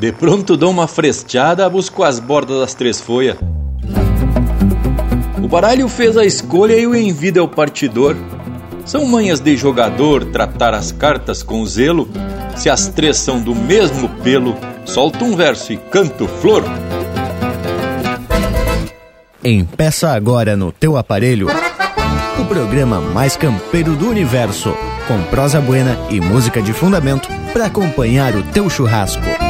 De pronto dou uma fresteada, busco as bordas das três folhas. O baralho fez a escolha e o envida é o partidor. São manhas de jogador tratar as cartas com zelo. Se as três são do mesmo pelo, solta um verso e canto flor. Empeça agora no teu aparelho o programa mais campeiro do universo, com prosa buena e música de fundamento para acompanhar o teu churrasco.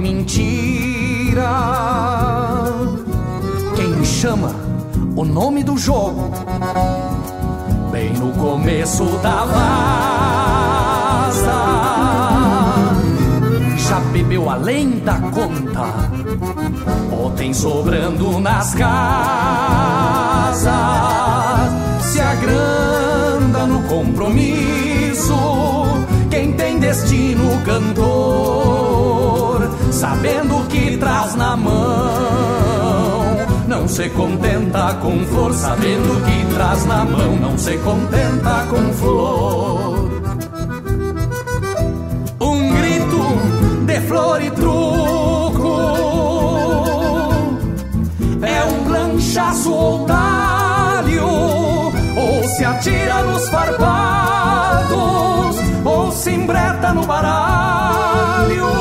Mentira. Quem chama o nome do jogo. Bem no começo da vaza, já bebeu além da conta, ou tem sobrando nas casas, se agranda no compromisso. Quem tem destino cantor, sabendo que traz na mão. Não se contenta com flor, sabendo que traz na mão, não se contenta com flor. Um grito de flor e truco. É um planchaço ou talho, ou se atira nos farpados, ou se embreta no baralho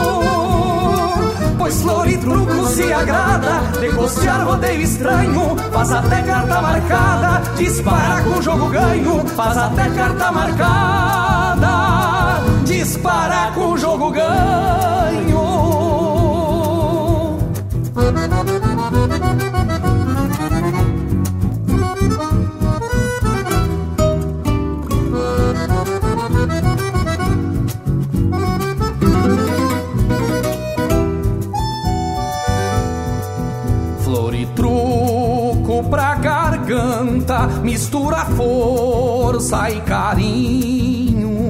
Pois flor e truco se agrada. Negociar rodeio estranho. Faz até carta marcada. Dispara com jogo ganho. Faz até carta marcada. Dispara com jogo ganho mistura força e carinho.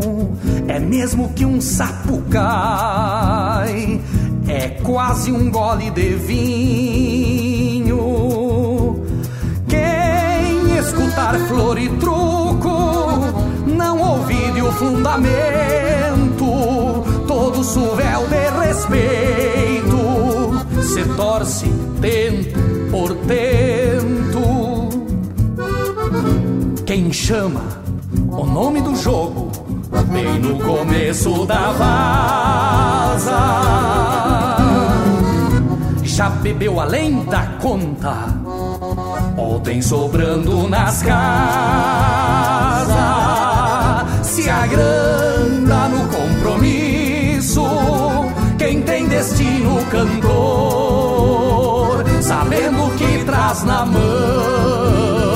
É mesmo que um sapo cai, é quase um gole de vinho. Quem escutar flor e truco, não ouvide o fundamento, todo suvel de respeito, se torce tento por tento. Quem chama o nome do jogo bem no começo da vaza. Já bebeu além da conta, ou tem sobrando nas casas. Se agranda no compromisso, quem tem destino cantor sabendo que traz na mão.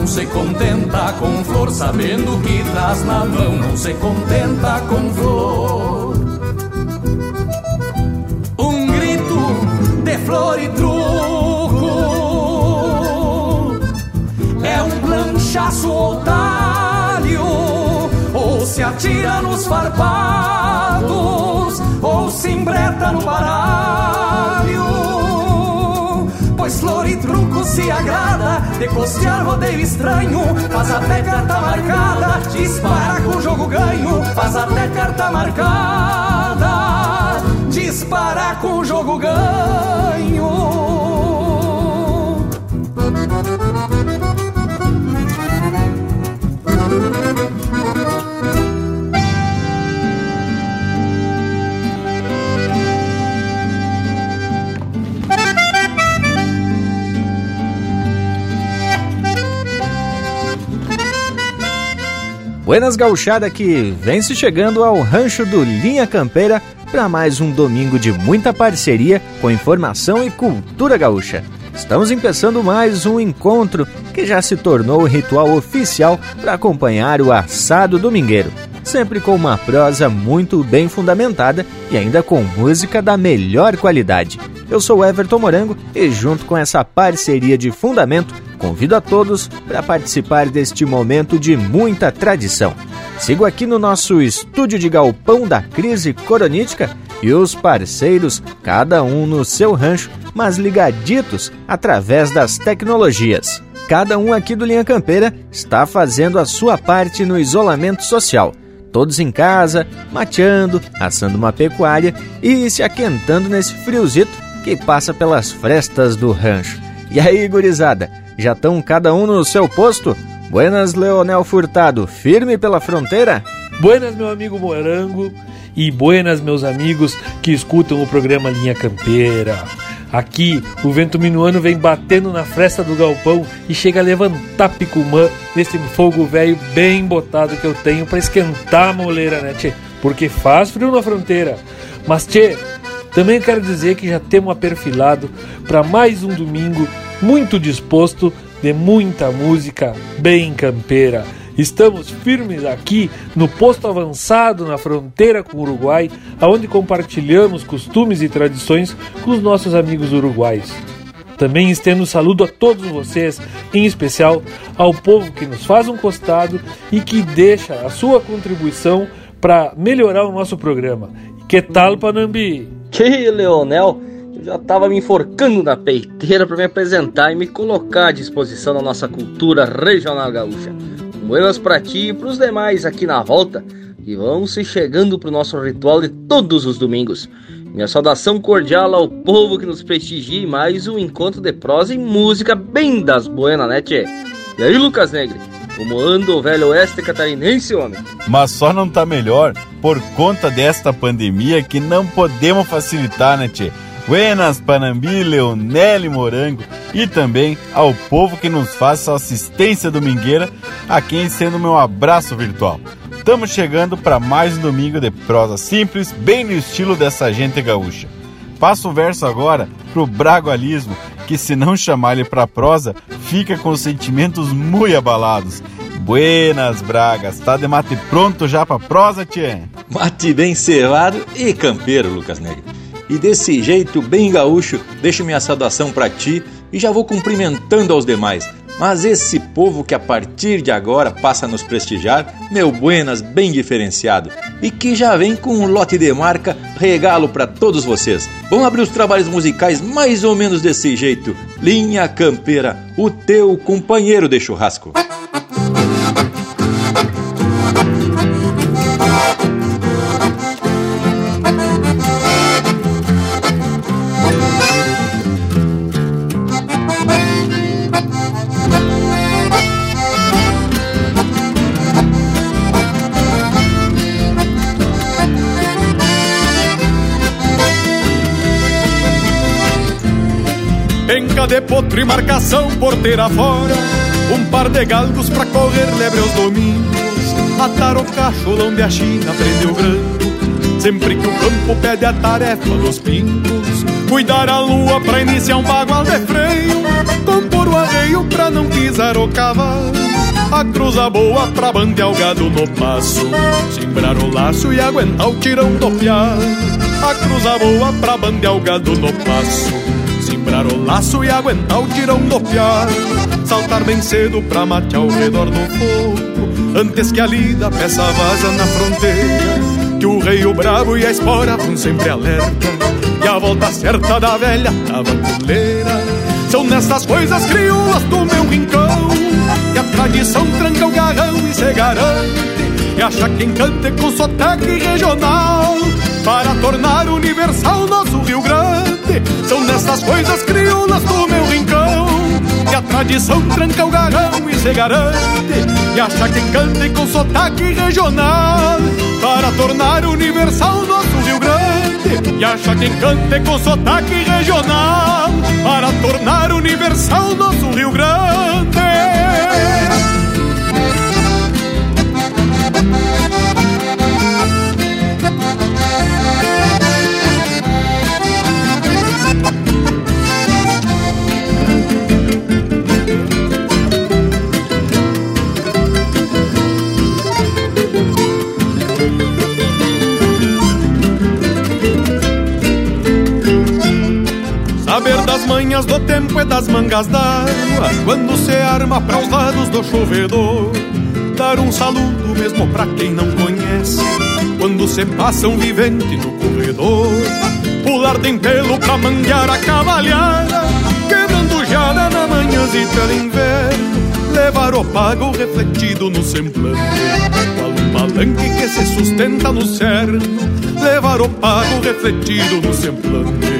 Não se contenta com flor, sabendo que traz na mão. Não se contenta com flor. Um grito de flor e truco é um planchaço talho, ou se atira nos farpados, ou se embreta no baralho Pois flor e truco se agrada. De costear rodeio estranho Faz até carta marcada. Dispara com jogo ganho Faz até carta marcada. Dispara jogo ganho. Buenas gauchada que vem se chegando ao rancho do Linha Campeira para mais um domingo de muita parceria com informação e cultura gaúcha. Estamos empeçando mais um encontro que já se tornou o ritual oficial para acompanhar o assado domingueiro, sempre com uma prosa muito bem fundamentada e ainda com música da melhor qualidade. Eu sou Everton Morango e junto com essa parceria de fundamento Convido a todos para participar deste momento de muita tradição. Sigo aqui no nosso estúdio de galpão da crise coronítica e os parceiros, cada um no seu rancho, mas ligaditos através das tecnologias. Cada um aqui do Linha Campeira está fazendo a sua parte no isolamento social. Todos em casa, mateando, assando uma pecuária e se aquentando nesse friozito que passa pelas frestas do rancho. E aí, gurizada, já estão cada um no seu posto? Buenas, Leonel Furtado, firme pela fronteira? Buenas, meu amigo Morango, e buenas, meus amigos que escutam o programa Linha Campeira. Aqui, o vento minuano vem batendo na fresta do galpão e chega a levantar picumã nesse fogo velho bem botado que eu tenho para esquentar a moleira, né, tchê? Porque faz frio na fronteira. Mas, tchê, também quero dizer que já temos aperfilado para mais um domingo muito disposto de muita música bem campeira. Estamos firmes aqui no posto avançado na fronteira com o Uruguai, aonde compartilhamos costumes e tradições com os nossos amigos uruguais. Também estendo saludo a todos vocês, em especial ao povo que nos faz um costado e que deixa a sua contribuição para melhorar o nosso programa. Que tal, Panambi? Que Leonel! Já estava me enforcando na peiteira para me apresentar e me colocar à disposição da nossa cultura regional gaúcha. Buenas para ti e para os demais aqui na volta que vão se chegando para o nosso ritual de todos os domingos. Minha saudação cordial ao povo que nos prestigia em mais um encontro de prosa e música bem das buenas, né, tchê? E aí, Lucas Negre? Como anda o velho oeste catarinense, homem? Mas só não tá melhor por conta desta pandemia que não podemos facilitar, né, tchê? Buenas, Panambi, Leonel e Morango e também ao povo que nos faz sua assistência domingueira, a quem sendo meu abraço virtual. Estamos chegando para mais um domingo de prosa simples, bem no estilo dessa gente gaúcha. Passo o verso agora pro bragualismo, que se não chamar ele pra prosa, fica com sentimentos muito abalados. Buenas, Bragas, tá de mate pronto já pra prosa, tchê? Mate bem cevado e campeiro, Lucas Negro. E desse jeito bem gaúcho, deixo minha saudação para ti e já vou cumprimentando aos demais. Mas esse povo que a partir de agora passa a nos prestigiar, meu buenas bem diferenciado e que já vem com um lote de marca regalo para todos vocês. Vamos abrir os trabalhos musicais mais ou menos desse jeito. Linha Campeira, o teu companheiro de churrasco. Potro e marcação porteira fora Um par de galgos pra correr lebre aos domingos. Atar o cachorro onde a China prendeu grano Sempre que o campo pede a tarefa dos pingos. Cuidar a lua pra iniciar um bagual de freio Compor o arreio pra não pisar o cavalo a cruza boa pra bandear o gado no passo Simbrar o laço e aguentar o tirão do piar A cruza boa pra bandear o gado no passo Simbrar o laço e aguentar o tirão do piar. Saltar bem cedo pra matear ao redor do fogo Antes que a lida peça vaza na fronteira. Que o rei, o bravo e a espora vão sempre alerta E a volta certa da velha tabanculeira São nessas coisas crioulas do meu rincão Que a tradição tranca o garrão e se garante e acha quem cante com sotaque regional Para tornar universal nosso Rio Grande nessas coisas crioulas do meu rincão Que a tradição tranca o garrão e se garante E acha que cantem com sotaque regional Para tornar universal nosso Rio Grande E acha que cante com sotaque regional Para tornar universal nosso Rio Grande manhas do tempo é das mangas d'água Quando se arma para os lados do chovedor Dar um saludo mesmo pra quem não conhece. Quando se passa um vivente no corredor Pular de pelo pra manguear a cavalhada Quebrando jada na manhãzita de inverno Levar o pago refletido no semblante. Qual um palanque que se sustenta no cerno Levar o pago refletido no semblante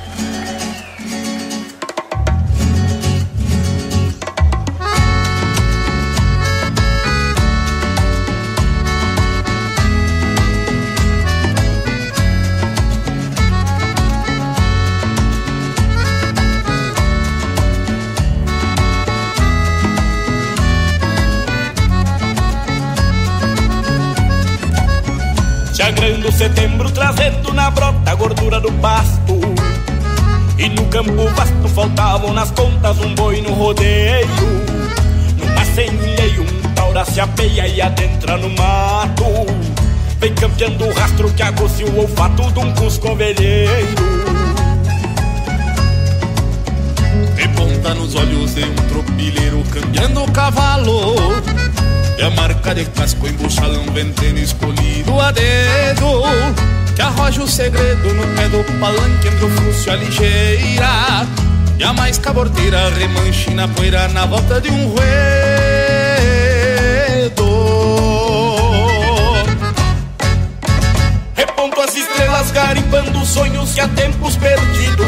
Sagrando setembro, trazendo na brota a gordura do pasto. E no campo vasto faltavam nas contas um boi no rodeio. Numa senilheio, um taura se apeia e adentra no mato. Vem campeando o rastro que agocia o olfato de um cusco velheiro. E ponta nos olhos de um tropilheiro cambiando o cavalo e a marca de casco embuchalão ventendo escolhido a dedo Que arroja o segredo no pé do palanque entre o e a ligeira E a mais cabordeira remanche na poeira na volta de um ruedo. Reponto as estrelas garimpando sonhos que há tempos perdidos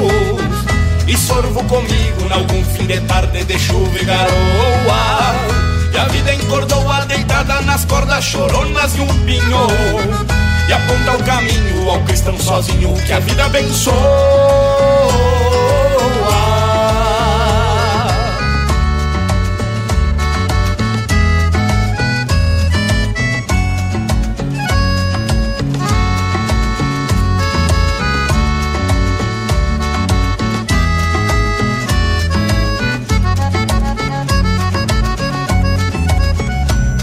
E sorvo comigo em algum fim de tarde de chuva e garoa e a vida encordou a deitada nas cordas choronas de um pinho E aponta o caminho ao cristão sozinho que a vida abençoa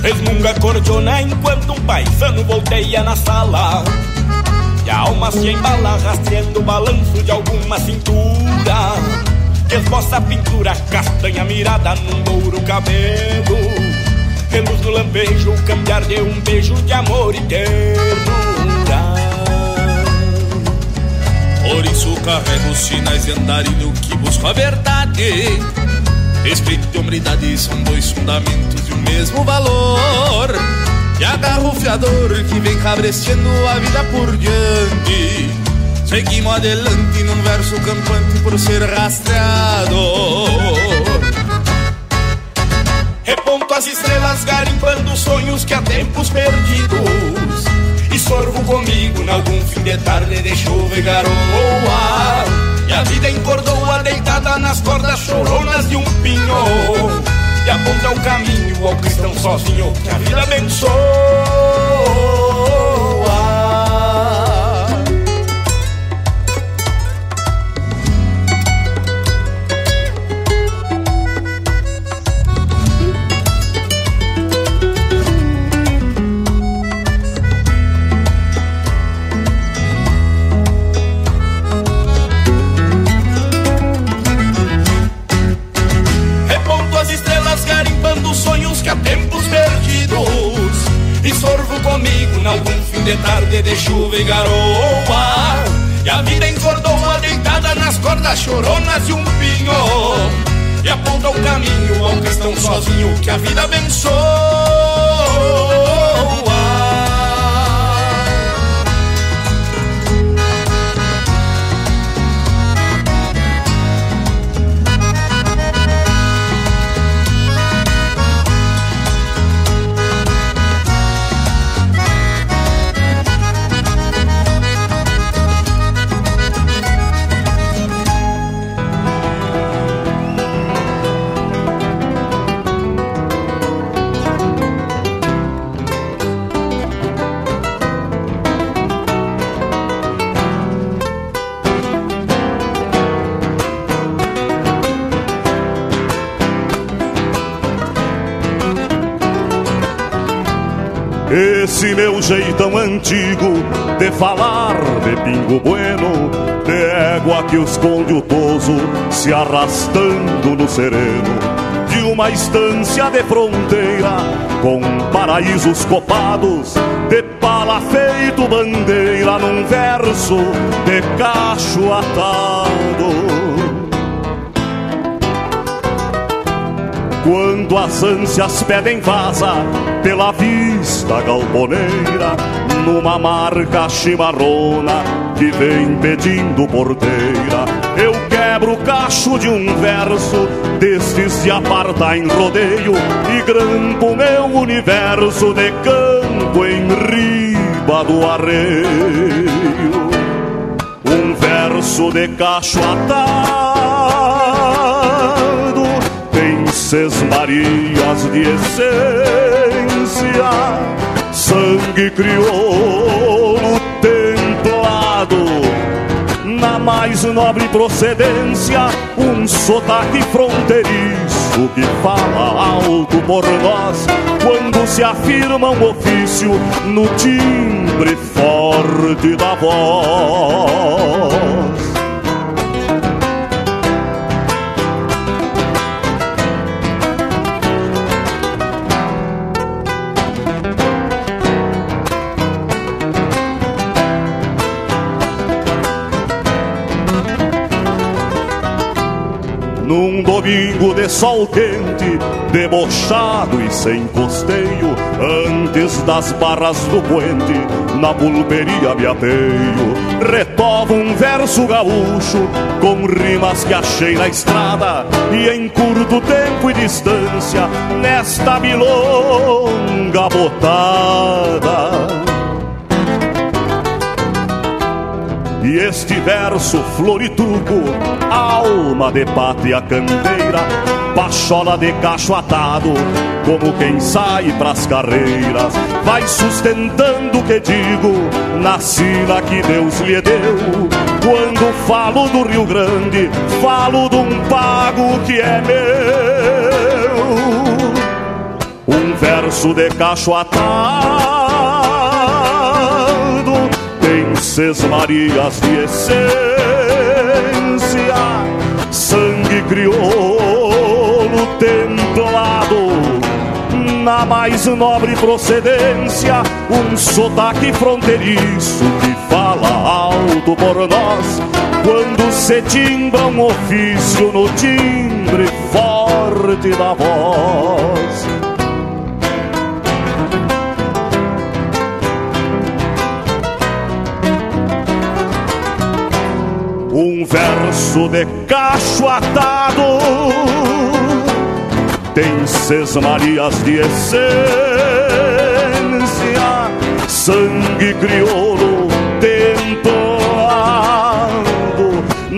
Resmunga cordiona enquanto um paisano volteia na sala. E a alma se embala rastreando o balanço de alguma cintura. Que esboça a pintura castanha mirada num louro cabelo Reluz no lampejo, o cambiar de um beijo de amor e ternura. Por isso carrego os sinais de andarilho que busco a verdade Respeito e hombridade são dois fundamentos um mesmo valor. E agarro o fiador que vem cabresteando a vida por diante. Seguimos adelante num verso campante por ser rastreador. Reponto as estrelas garimpando sonhos que há tempos perdidos. E sorvo comigo em algum fim de tarde de chuva e garoa. E a vida encordou a deitada nas cordas choronas de um pinho E aponta o caminho ao cristão sozinho Que a vida abençoa de chuva e garoa E a vida encordou a deitada nas cordas choronas de um pinho E aponta o caminho ao cristão sozinho que a vida abençoa Esse meu jeitão antigo de falar de pingo bueno, de égua que esconde o toso se arrastando no sereno de uma estância de fronteira com paraísos copados de pala feito bandeira num verso de cacho atado. Quando as ânsias pedem vaza pela vista galponeira, numa marca chimarrona que vem pedindo porteira, eu quebro o cacho de um verso destes de aparta em rodeio e grampo meu universo de campo em riba do arreio. Um verso de cacho atado Ses Marias de essência, sangue crioulo templado, na mais nobre procedência, um sotaque fronteiriço que fala alto por nós, quando se afirma um ofício no timbre forte da voz. Domingo de sol quente, debochado e sem costeio, antes das barras do puente, na pulperia me apeio. Retovo um verso gaúcho com rimas que achei na estrada e em curto tempo e distância, nesta milonga botada. E este verso floritruco, alma de pátria candeira, pachola de cacho atado, como quem sai pras carreiras, vai sustentando o que digo na sina que Deus lhe deu. Quando falo do Rio Grande, falo de um pago que é meu. Um verso de cacho atado Ses Marias de essência, sangue crioulo templado, na mais nobre procedência, um sotaque fronteiriço que fala alto por nós, quando se timbra um ofício no timbre forte da voz. Verso de cacho atado. Tem seis Marias de essência, sangue crioulo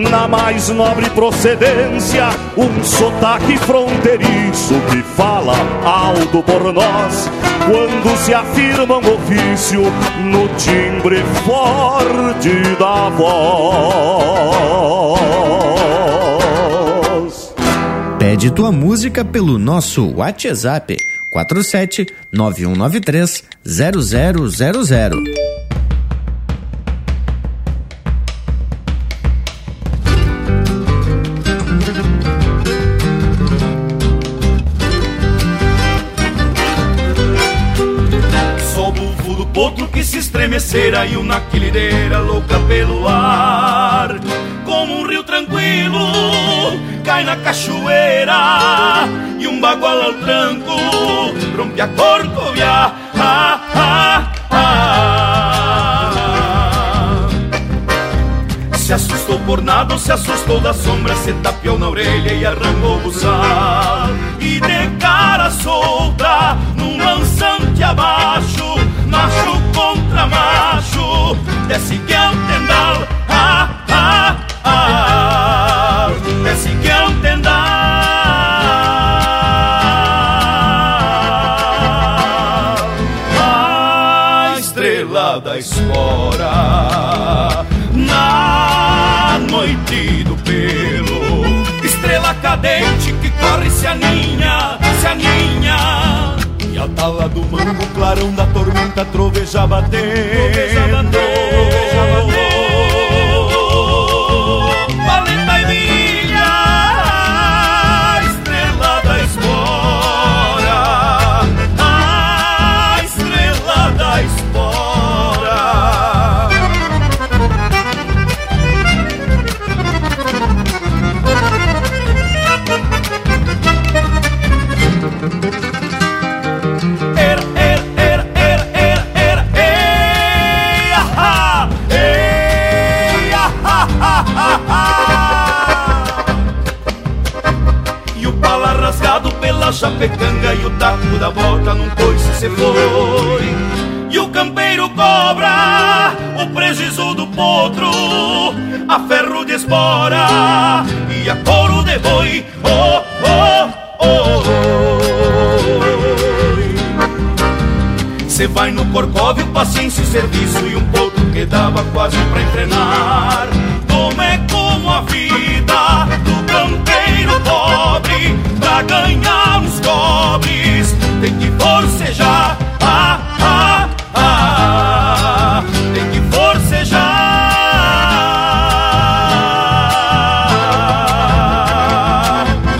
na mais nobre procedência, um sotaque fronteiriço que fala alto por nós, quando se afirma um ofício no timbre forte da voz. Pede tua música pelo nosso WhatsApp 47 9193 0000. E uma quilideira louca pelo ar. Como um rio tranquilo cai na cachoeira e um bagual ao tranco rompe a corcovia. Ah, ah, ah. Se assustou por nada, se assustou da sombra, se tapiou na orelha e arrancou o sal. E de cara solta, da espora, na noite do pelo, estrela cadente que corre se aninha, se aninha a tala do mango, clarão da tormenta, troveja batendo. Troveja batendo. Pela chapecanga e o taco da bota num coice se foi. E o campeiro cobra o prejuízo do potro, a ferro de espora e a couro de boi. Oh, oh, oh, oh. Cê vai no corcóvio, paciência e serviço e um potro que dava quase pra entrenar. Como é como a vida do campeiro pobre pra ganhar forcejar, ah, ah, ah, tem que forcejar.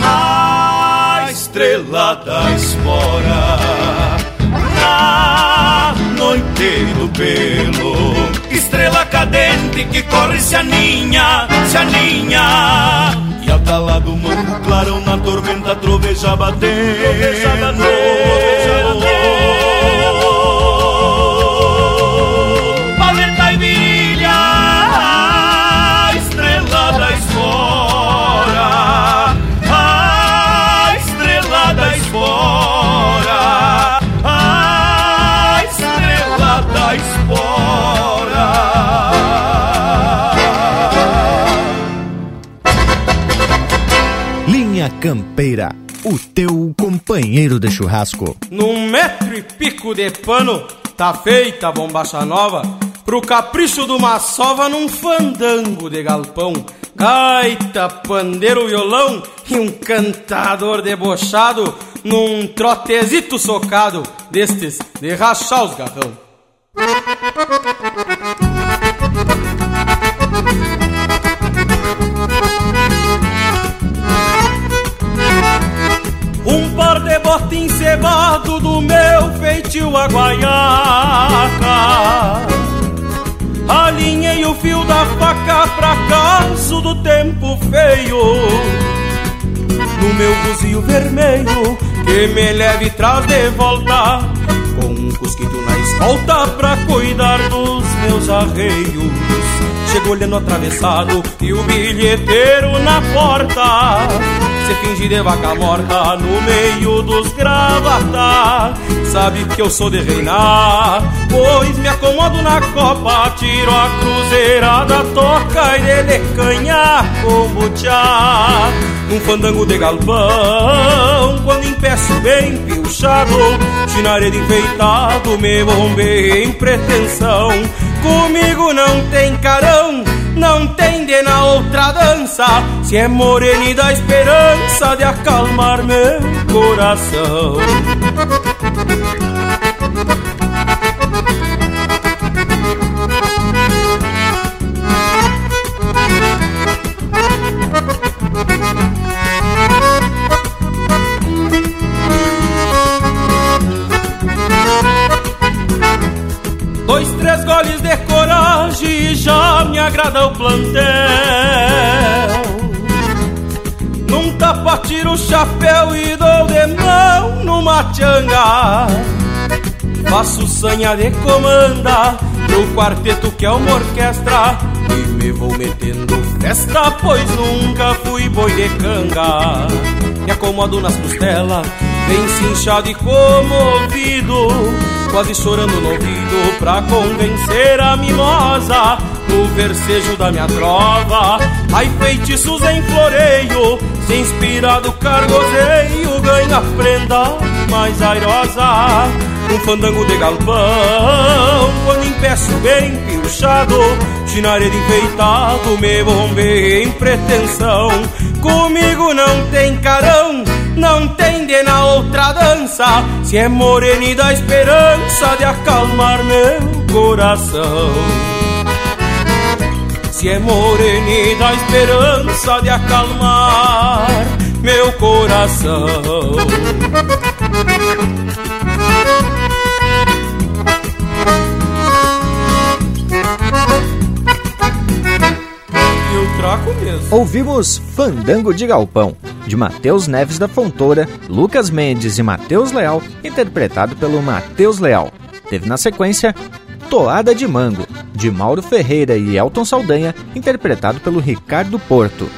A estrela da espora na noite do pelo, estrela cadente que corre se aninha, se aninha. E a tala do mango clarão na tormenta troveja batendo Troveja batendo, Campeira, o teu companheiro de churrasco. Num metro e pico de pano, tá feita a bombacha nova. Pro capricho de uma sova num fandango de galpão. Gaita, pandeiro, violão e um cantador debochado num trotezito socado destes de rachar os garrão. Bota encebado do meu feitio a Alinhei o fio da faca pra caso do tempo feio. No meu buzio vermelho que me leve traz de volta Com um cusquito na escolta pra cuidar dos meus arreios Chego olhando atravessado e o bilheteiro na porta. Se finge de vaca morta no meio dos gravata. Sabe que eu sou de reinar Pois me acomodo na copa Tiro a cruzeirada, toca e dele canha como tchá Num fandango de galpão Quando empeço bem pilchado Chinaredo enfeitado Me bombei em pretensão Comigo não tem carão, não tem de na outra dança. Se é morena dá esperança de acalmar meu coração. Já me agrada o plantel. Num tapa tiro o chapéu e dou de mão numa tchanga. Faço sanha de comanda no quarteto que é uma orquestra. E me vou metendo festa, pois nunca fui boi de canga. Me acomodo nas costelas, bem cinchado e comovido quase chorando no ouvido pra convencer a mimosa no versejo da minha trova. Ai, feitiços em floreio, se inspirado cargozeio, ganha prenda mais airosa. Um fandango de galpão, quando impeço bem pilchado, chinaredo enfeitado, me bombei em pretensão. Comigo não tem carão, não tem de na outra dança, se é morena dá esperança de acalmar meu coração. Se é morena dá esperança de acalmar meu coração. Ouvimos Fandango de Galpão, de Matheus Neves da Fontoura, Lucas Mendes e Matheus Leal, interpretado pelo Matheus Leal. Teve na sequência Toada de Mango, de Mauro Ferreira e Elton Saldanha, interpretado pelo Ricardo Porto.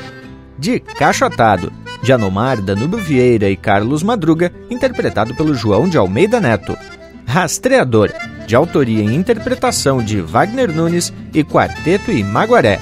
De Cachotado, de Anomar, Danúbio Vieira e Carlos Madruga, interpretado pelo João de Almeida Neto. Rastreador, de autoria e interpretação de Wagner Nunes e Quarteto e Maguaré.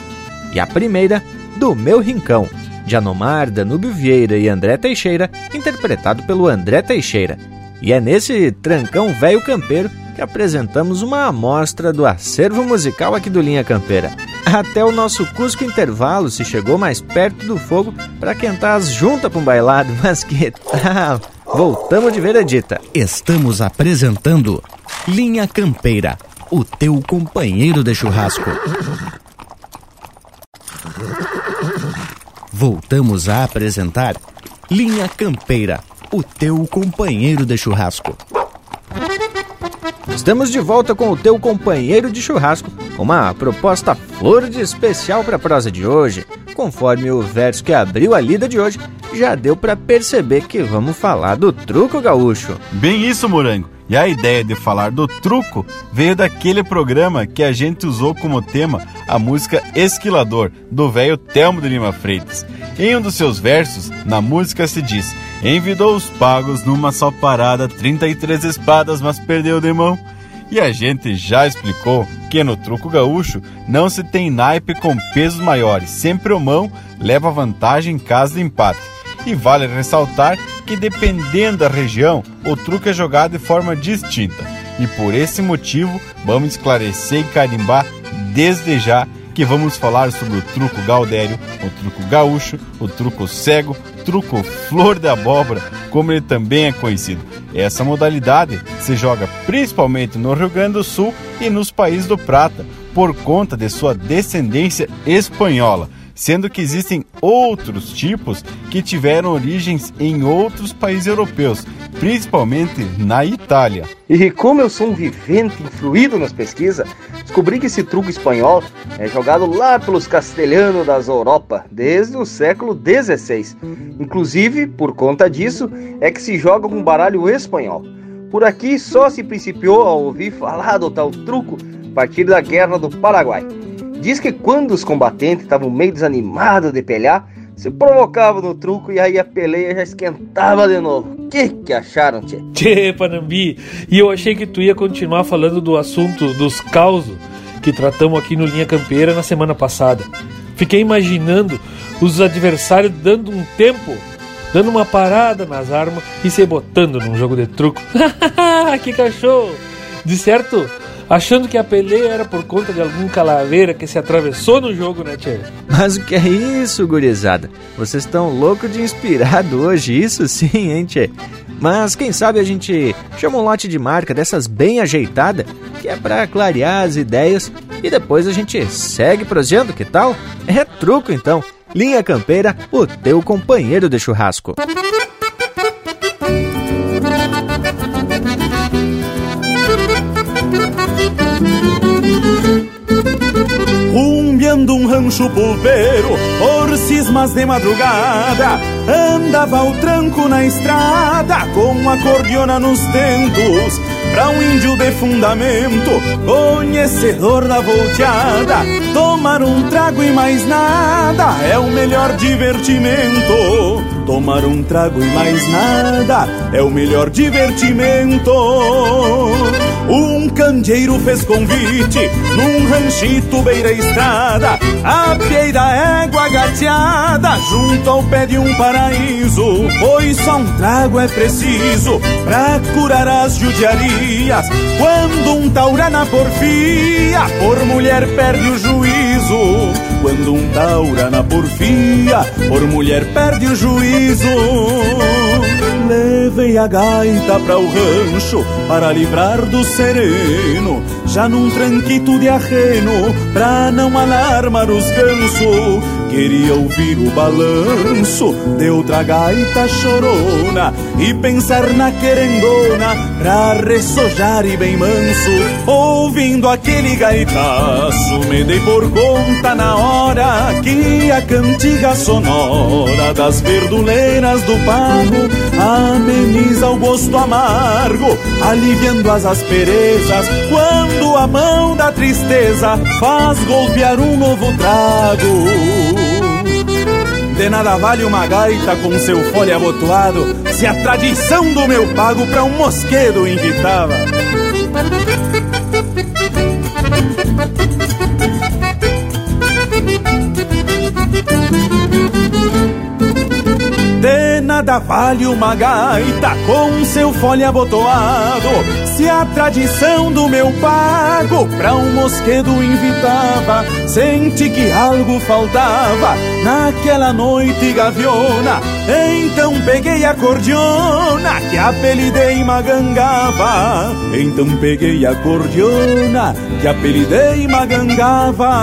E a primeira, Do Meu Rincão, de Anomar, Danúbio Vieira e André Teixeira, interpretado pelo André Teixeira. E é nesse trancão velho campeiro que apresentamos uma amostra do acervo musical aqui do Linha Campeira. Até o nosso Cusco Intervalo se chegou mais perto do fogo para quentar as juntas para um bailado, mas que tal? Voltamos de veredita. Estamos apresentando Linha Campeira, o teu companheiro de churrasco. Voltamos a apresentar Linha Campeira, o teu companheiro de churrasco. Estamos de volta com o teu companheiro de churrasco, uma proposta flor de especial para a prosa de hoje. Conforme o verso que abriu a lida de hoje, já deu para perceber que vamos falar do truco gaúcho. Bem isso, Morango. E a ideia de falar do truco veio daquele programa que a gente usou como tema a música Esquilador, do velho Telmo de Lima Freitas. Em um dos seus versos, na música se diz: Envidou os pagos numa só parada, 33 espadas, mas perdeu de mão. E a gente já explicou que no truco gaúcho não se tem naipe com pesos maiores, sempre o mão leva vantagem em caso de empate. E vale ressaltar que dependendo da região, o truque é jogado de forma distinta. E por esse motivo, vamos esclarecer e carimbar desde já que vamos falar sobre o truco gaudério, o truco gaúcho, o truco cego, truco flor de abóbora, como ele também é conhecido. Essa modalidade se joga principalmente no Rio Grande do Sul e nos países do Prata, por conta de sua descendência espanhola sendo que existem outros tipos que tiveram origens em outros países europeus, principalmente na Itália. E como eu sou um vivente influído nas pesquisas, descobri que esse truque espanhol é jogado lá pelos castelhanos das Europa desde o século XVI. Inclusive, por conta disso, é que se joga com baralho espanhol. Por aqui só se principiou a ouvir falar do tal truco a partir da Guerra do Paraguai. Diz que quando os combatentes estavam meio desanimados de pelear, se provocava no truco e aí a peleia já esquentava de novo. Que que acharam, tchê? Tchê, Panambi, e eu achei que tu ia continuar falando do assunto dos causos que tratamos aqui no Linha Campeira na semana passada. Fiquei imaginando os adversários dando um tempo, dando uma parada nas armas e se botando num jogo de truco. que cachorro! De certo, achando que a peleia era por conta de algum calaveira que se atravessou no jogo, né, Tchê? Mas o que é isso, gurizada? Vocês estão loucos de inspirado hoje, isso sim, hein, Tchê? Mas quem sabe a gente chama um lote de marca dessas bem ajeitada, que é para clarear as ideias e depois a gente segue prosseando, que tal? É truco então. Linha Campeira, o teu companheiro de churrasco. Rumbeando um rancho pulpeiro por cismas de madrugada Andava o tranco na estrada com a cordiona nos tentos Pra um índio de fundamento, conhecedor da volteada Tomar um trago e mais nada é o melhor divertimento. Tomar um trago e mais nada é o melhor divertimento um candeeiro fez convite num ranchito beira estrada, a da égua gateada, junto ao pé de um paraíso. Pois só um trago é preciso pra curar as judiarias. Quando um taura na porfia, por mulher perde o juízo. Quando um taura na porfia, por mulher perde o juízo. Levei a gaita para o rancho para livrar do sereno, já num tranquito de arreno, pra não alarmar os gansos. Queria ouvir o balanço de outra gaita chorona e pensar na querendona pra ressojar e bem manso. Ouvindo aquele gaitaço, me dei por conta na hora que a cantiga sonora das verduleiras do pago ameniza o gosto amargo, aliviando as asperezas quando a mão da tristeza faz golpear um novo trago. De nada vale uma gaita com seu fole abotoado Se a tradição do meu pago pra um mosquedo invitava nada vale uma gaita com seu fole abotoado. Se a tradição do meu pago pra um mosquedo invitava Senti que algo faltava naquela noite gaviona. Então peguei a cordiona que apelidei Magangava. Então peguei a cordiona que apelidei Magangava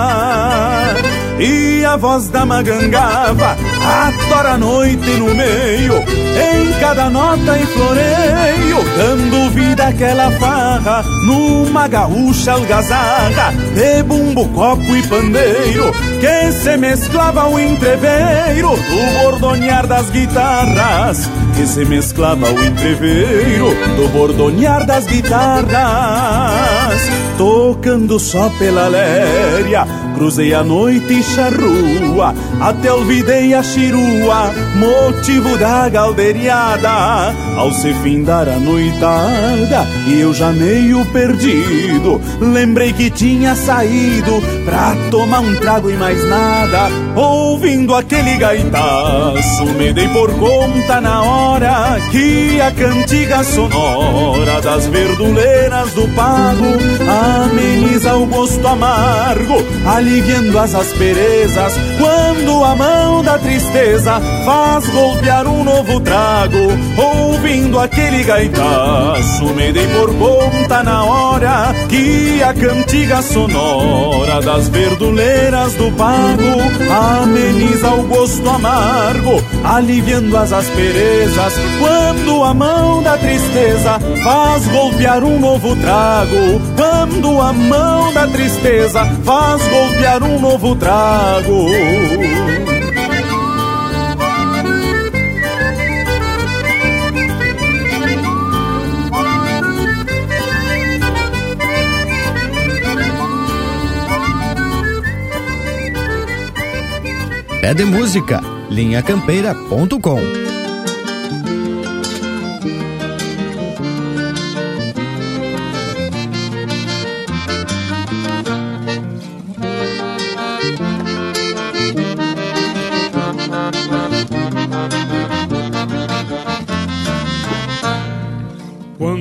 e a voz da magangava atora a noite no meio, em cada nota e floreio, dando vida àquela farra, numa gaúcha algazarra, de bumbo, copo e pandeiro, que se mesclava o entreveiro do bordonear das guitarras, que se mesclava o entreveiro do bordonear das guitarras, tocando só pela léria, cruzei a noite charrua, até olvidei a chirua, motivo da galderiada. Ao se findar a noitada, e eu já meio perdido, lembrei que tinha saído pra tomar um trago e mais nada. Ouvindo aquele gaitaço, me dei por conta na hora que a cantiga sonora das verduleiras do pago ameniza o gosto amargo, aliviando as asperezas quando a mão da tristeza faz golpear um novo trago. Ouvindo aquele gaitaço, me dei por conta na hora que a cantiga sonora das verduleiras do pago ameniza o gosto amargo, aliviando as asperezas quando a mão da tristeza faz golpear um novo trago. Quando a mão da tristeza faz golpear desviar um novo trago. É de música, linhacampeira.com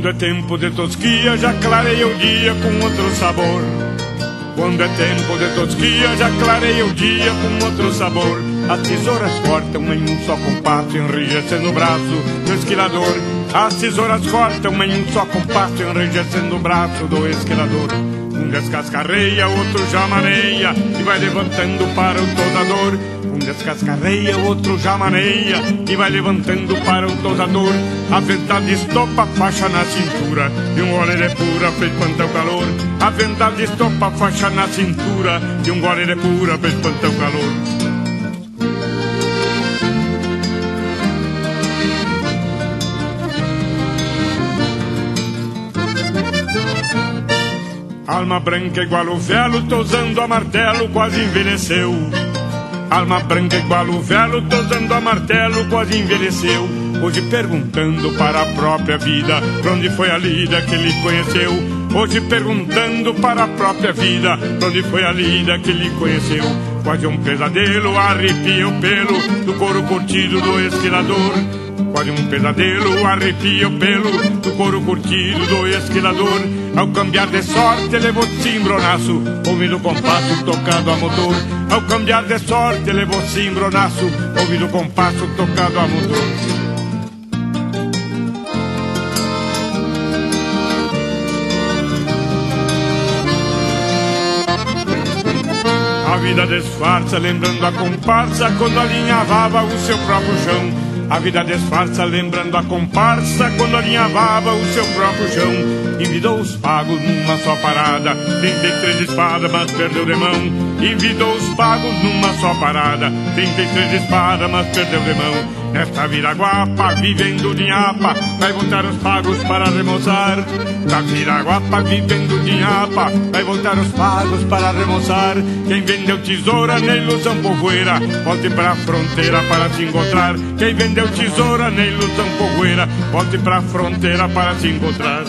Quando é tempo de tosquia, já clareia o dia com outro sabor. Quando é tempo de tosquia, já clareia o dia com outro sabor. As tesouras cortam em um só compasso, enrijecendo o braço do esquilador. As tesouras cortam em um só compasso, enrijecendo o braço do esquilador. Um descascarreia, outro já maneia e vai levantando para o tosador. Descascarreia, outro já maneia e vai levantando para o tosador. A verdade estopa a faixa na cintura e um gole de pura fez espantar o calor. A verdade estopa a faixa na cintura e um gole de pura fez espantar o calor. Alma branca igual o velo, tosando a martelo, quase envelheceu. Alma branca igual o velo, tosando a martelo, quase envelheceu. Hoje perguntando para a própria vida, pra onde foi a lida que ele conheceu. Hoje perguntando para a própria vida, pra onde foi a lida que ele conheceu. Quase um pesadelo, arrepia o pelo do couro curtido do esquilador. Quase um pesadelo, arrepia o pelo do couro curtido do esquilador. Ao cambiar de sorte, levou cimbronaço, ouvindo o compasso tocado a motor. Ao cambiar de sorte, levou cimbronaço, ouvindo o compasso tocado a motor. A vida disfarça, lembrando a comparsa quando alinhavava o seu próprio chão. A vida disfarça, lembrando a comparsa quando alinhavava o seu próprio chão. Envidou os pagos numa só parada, tentei três espadas, mas perdeu de mão. Envidou os pagos numa só parada, tentei três espadas, mas perdeu de mão. Nesta viraguapa, vivendo de nhapa, vai voltar os pagos para remoçar. Na viraguapa, vivendo de nhapa, vai voltar os pagos para remoçar. Quem vendeu tesoura na ilusão povoeira, volte pra fronteira para se encontrar. Quem vendeu tesoura na ilusão povoeira, volte pra fronteira para se encontrar.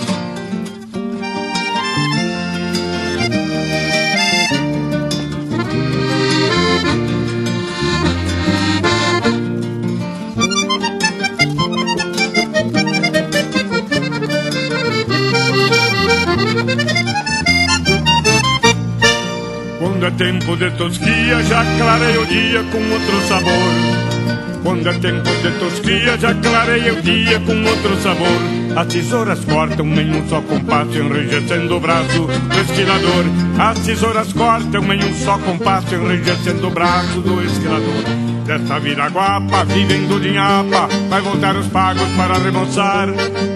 Tempo de tosquia, já clareia o dia com outro sabor. Quando é tempo de tosquia, já clareia o dia com outro sabor. As tesouras cortam em um só compasso, enrijecendo o braço do esquilador. As tesouras cortam em um só compasso, enrijecendo o braço do esquilador. Desta viraguapa, vivendo de nhapa, vai voltar os pagos para remoçar.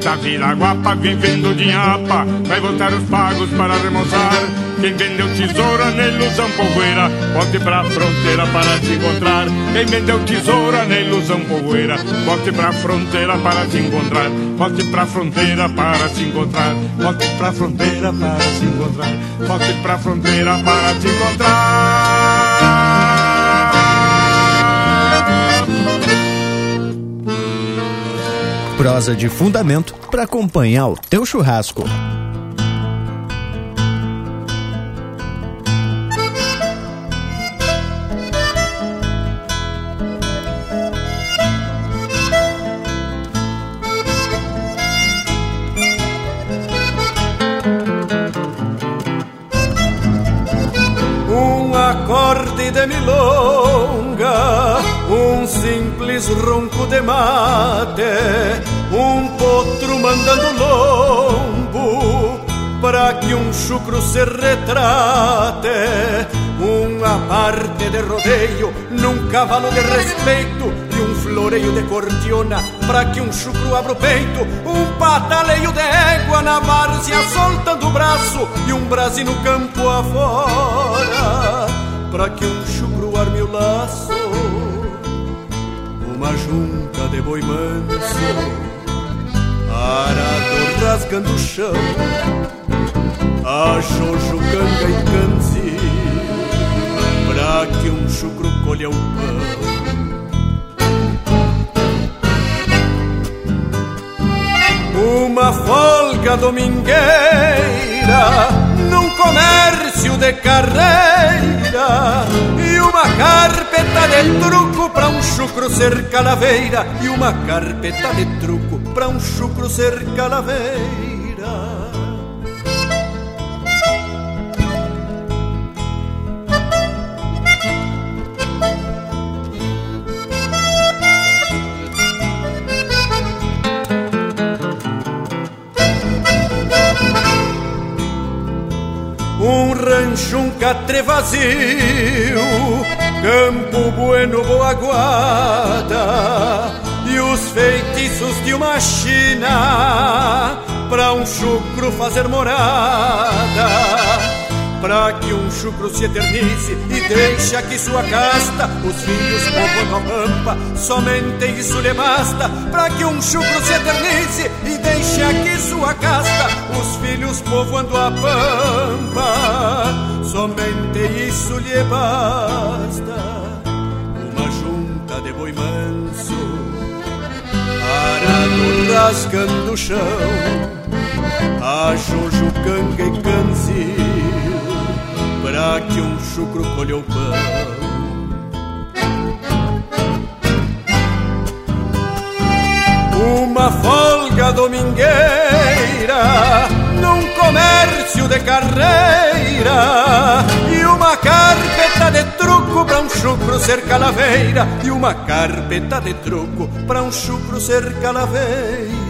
Da viraguapa, vivendo de nhapa, vai voltar os pagos para remoçar. Quem vendeu tesoura na ilusão povoeira, volte pra fronteira para se encontrar. Quem vendeu tesoura na ilusão povoeira, volte pra fronteira para se encontrar. Volte pra fronteira para se encontrar. Volte pra fronteira para se encontrar. Volte pra fronteira para se encontrar. Prosa de fundamento para acompanhar o teu churrasco. Chucro se retrate, uma parte de rodeio num cavalo de respeito e um floreio de cordiona, para que um chucro abra o peito, um pataleio de égua na várzea soltando o braço e um brase no campo afora, para que um chucro arme o laço, uma junta de boi manso arado rasgando o chão, a jojo canga e pra pra que um chucro colha o pão. Uma folga domingueira num comércio de carreira e uma carpeta de truco pra um chucro ser calaveira e uma carpeta de truco pra um chucro ser calaveira. rancho um catre vazio, campo bueno, boa guarda, e os feitiços de uma China, pra um chucro fazer morada para que um chucro se eternize e deixe aqui sua casta. Os filhos povoando a pampa, somente isso lhe basta. Para que um chucro se eternize e deixe aqui sua casta. Os filhos povoando a pampa, somente isso lhe basta. Uma junta de boi manso, arado rasgando o chão. A Jojo, canga e canzil para que um chucro colheu pão. Uma folga domingueira num comércio de carreira e uma carpeta de truco para um chucro ser calaveira e uma carpeta de truco para um chucro ser calaveira.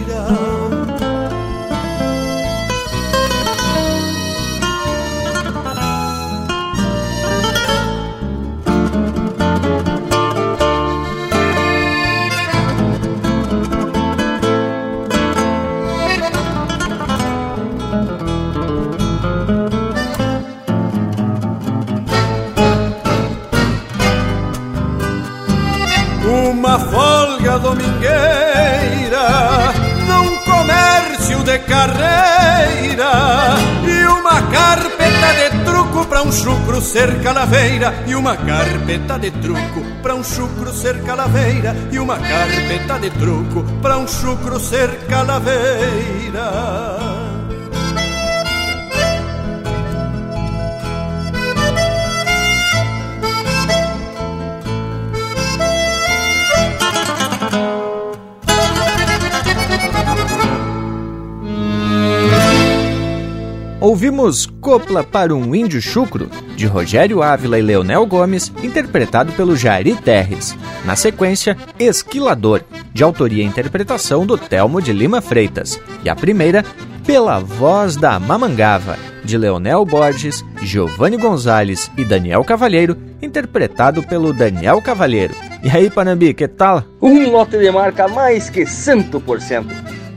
Carreira e uma carpeta de truco para um chucro ser calaveira e uma carpeta de truco para um chucro ser calaveira e uma carpeta de truco para um chucro ser calaveira. Ouvimos Copla para um Índio Chucro, de Rogério Ávila e Leonel Gomes, interpretado pelo Jari Terres. Na sequência, Esquilador, de autoria e interpretação do Telmo de Lima Freitas. E a primeira, Pela Voz da Mamangava, de Leonel Borges, Giovanni Gonzalez e Daniel Cavalheiro, interpretado pelo Daniel Cavalheiro. E aí, Panambi, que tal? Um lote de marca mais que 100%.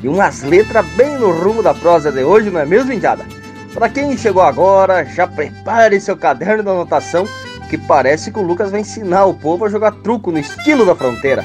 E umas letras bem no rumo da prosa de hoje, não é mesmo, Indiada? Para quem chegou agora, já prepare seu caderno de anotação, que parece que o Lucas vai ensinar o povo a jogar truco no estilo da fronteira.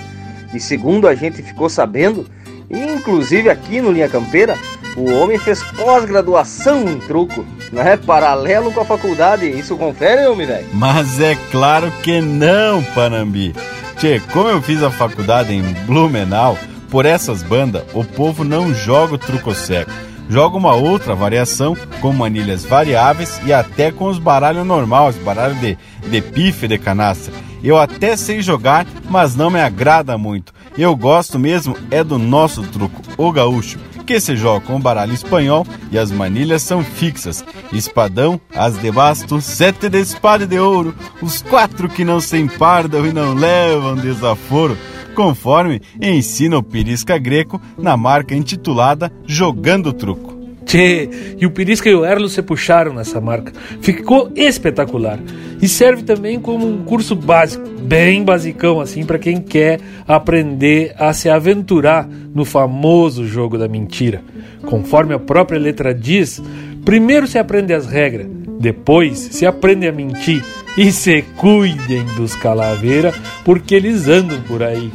E segundo a gente ficou sabendo, inclusive aqui no Linha Campeira, o homem fez pós-graduação em truco, né? Paralelo com a faculdade. Isso confere, homem, velho? Mas é claro que não, Panambi. Tchê, como eu fiz a faculdade em Blumenau, por essas bandas, o povo não joga o truco seco joga uma outra variação com manilhas variáveis e até com os baralhos normais, baralho de, de pife de canastra. Eu até sei jogar, mas não me agrada muito. Eu gosto mesmo é do nosso truco, o gaúcho, que se joga com baralho espanhol e as manilhas são fixas. Espadão, as de basto, sete de espada de ouro, os quatro que não se empardam e não levam desaforo conforme ensina o Pirisca Greco na marca intitulada Jogando Truco. Tchê, e o Pirisca e o Erlo se puxaram nessa marca. Ficou espetacular. E serve também como um curso básico, bem basicão assim, para quem quer aprender a se aventurar no famoso jogo da mentira. Conforme a própria letra diz, primeiro se aprende as regras, depois se aprende a mentir e se cuidem dos calaveira, porque eles andam por aí.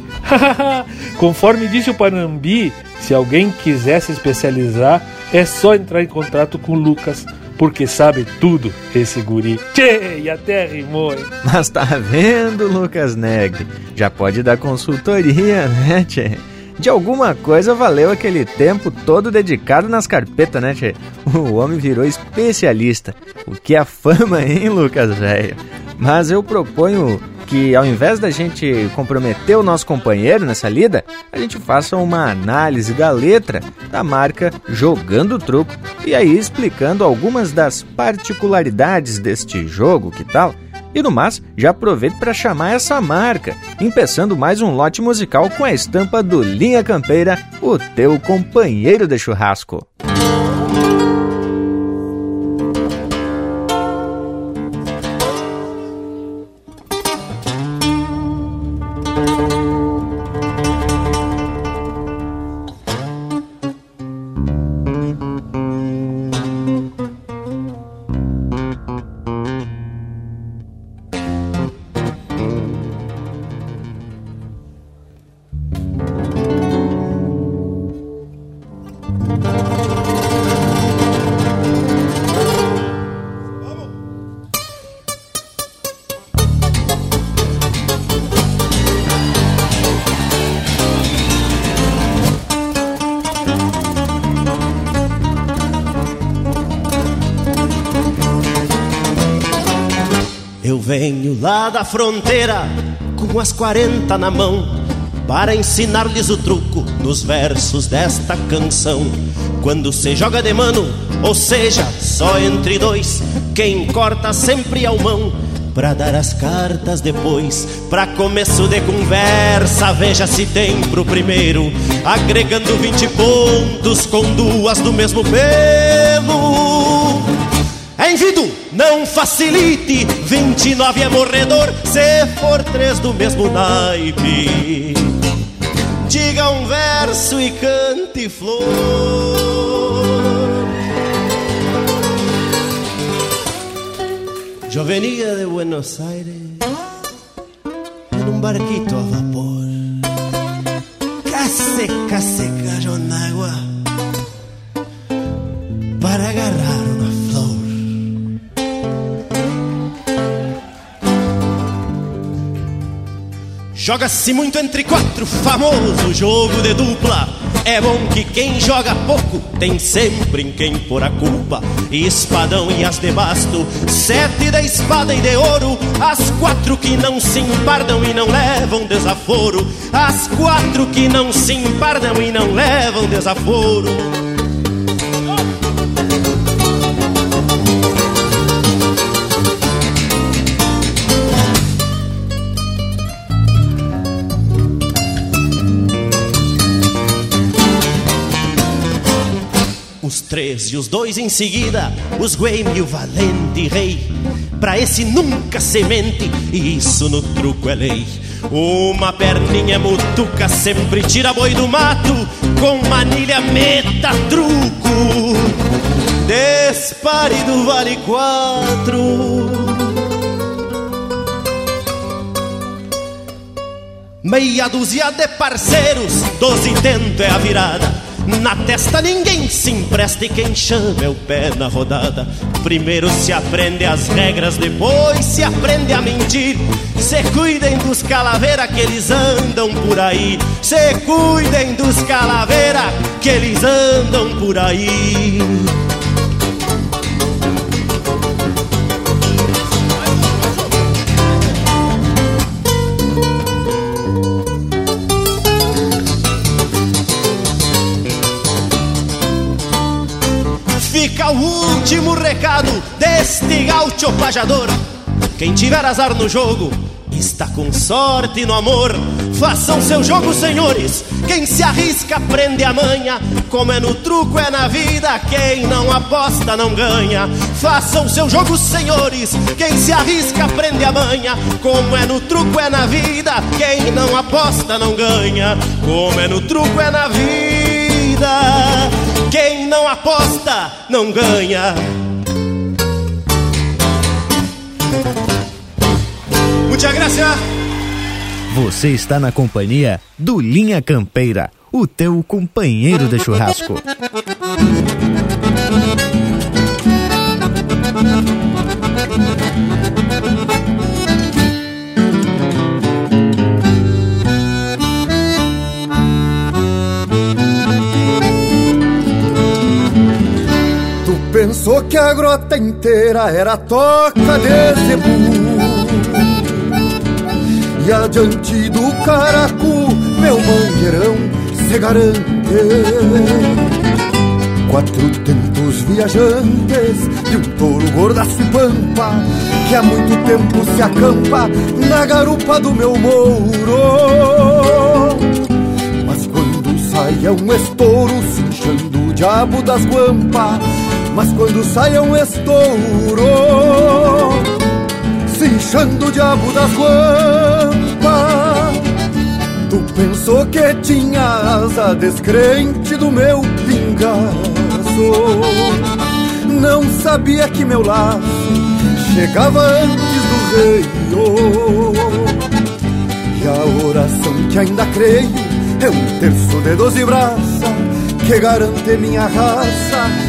Conforme disse o Panambi, se alguém quiser se especializar, é só entrar em contato com o Lucas porque sabe tudo esse guri. Tchê, e até rimou? Mas tá vendo, Lucas Negri? Já pode dar consultoria, né, tchê? De alguma coisa valeu aquele tempo todo dedicado nas carpetas, né, tchê? O homem virou especialista. O que é fama, hein, Lucas, velho? Mas eu proponho que ao invés da gente comprometer o nosso companheiro nessa lida, a gente faça uma análise da letra da marca Jogando Truco e aí explicando algumas das particularidades deste jogo, que tal? E no mais, já aproveito para chamar essa marca, empeçando mais um lote musical com a estampa do Linha Campeira, o teu companheiro de churrasco. Da fronteira com as 40 na mão para ensinar-lhes o truco nos versos desta canção. Quando se joga de mano, ou seja, só entre dois, quem corta sempre o mão. Pra dar as cartas depois, pra começo de conversa, veja se tem pro primeiro, agregando 20 pontos com duas do mesmo pelo. Envido, não facilite, 29 é morredor, se for três do mesmo naipe. Diga um verso e cante flor. Eu venia de Buenos Aires en un barquito a vapor. Casi, casi cayó en agua para agarrar Joga-se muito entre quatro, famoso jogo de dupla. É bom que quem joga pouco tem sempre em quem pôr a culpa. Espadão e as de basto, sete da espada e de ouro. As quatro que não se empardam e não levam desaforo. As quatro que não se empardam e não levam desaforo. Três e os dois em seguida, os Gueme e o valente rei. Pra esse nunca semente, e isso no truco é lei. Uma perninha mutuca sempre tira boi do mato, com manilha meta truco. Despare do vale quatro. Meia dúzia de parceiros, doze tento é a virada. Na testa ninguém se empresta e quem chama é o pé na rodada. Primeiro se aprende as regras, depois se aprende a mentir. Se cuidem dos calaveira que eles andam por aí. Se cuidem dos calaveira que eles andam por aí. Último recado deste gaúcho pajador. Quem tiver azar no jogo, está com sorte no amor. Façam seu jogo, senhores. Quem se arrisca aprende a manha. Como é no truco, é na vida. Quem não aposta não ganha. Façam seu jogo, senhores. Quem se arrisca aprende a manha. Como é no truco, é na vida. Quem não aposta não ganha. Como é no truco, é na vida. Quem não aposta não ganha. Muita graça. Você está na companhia do Linha Campeira, o teu companheiro de churrasco. Que a grota inteira era toca de zebu. E adiante do caracu, meu mangueirão se garante. Quatro tentos viajantes de um touro gordaço e pampa Que há muito tempo se acampa na garupa do meu mouro. Mas quando sai é um estouro cinchando o diabo das guampas Mas quando sai é um estouro cinchando o diabo das guampas Tu pensou que tinha asa descrente do meu pingar não sabia que meu laço chegava antes do rei. E a oração que ainda creio é um terço de doze braças que garante minha raça,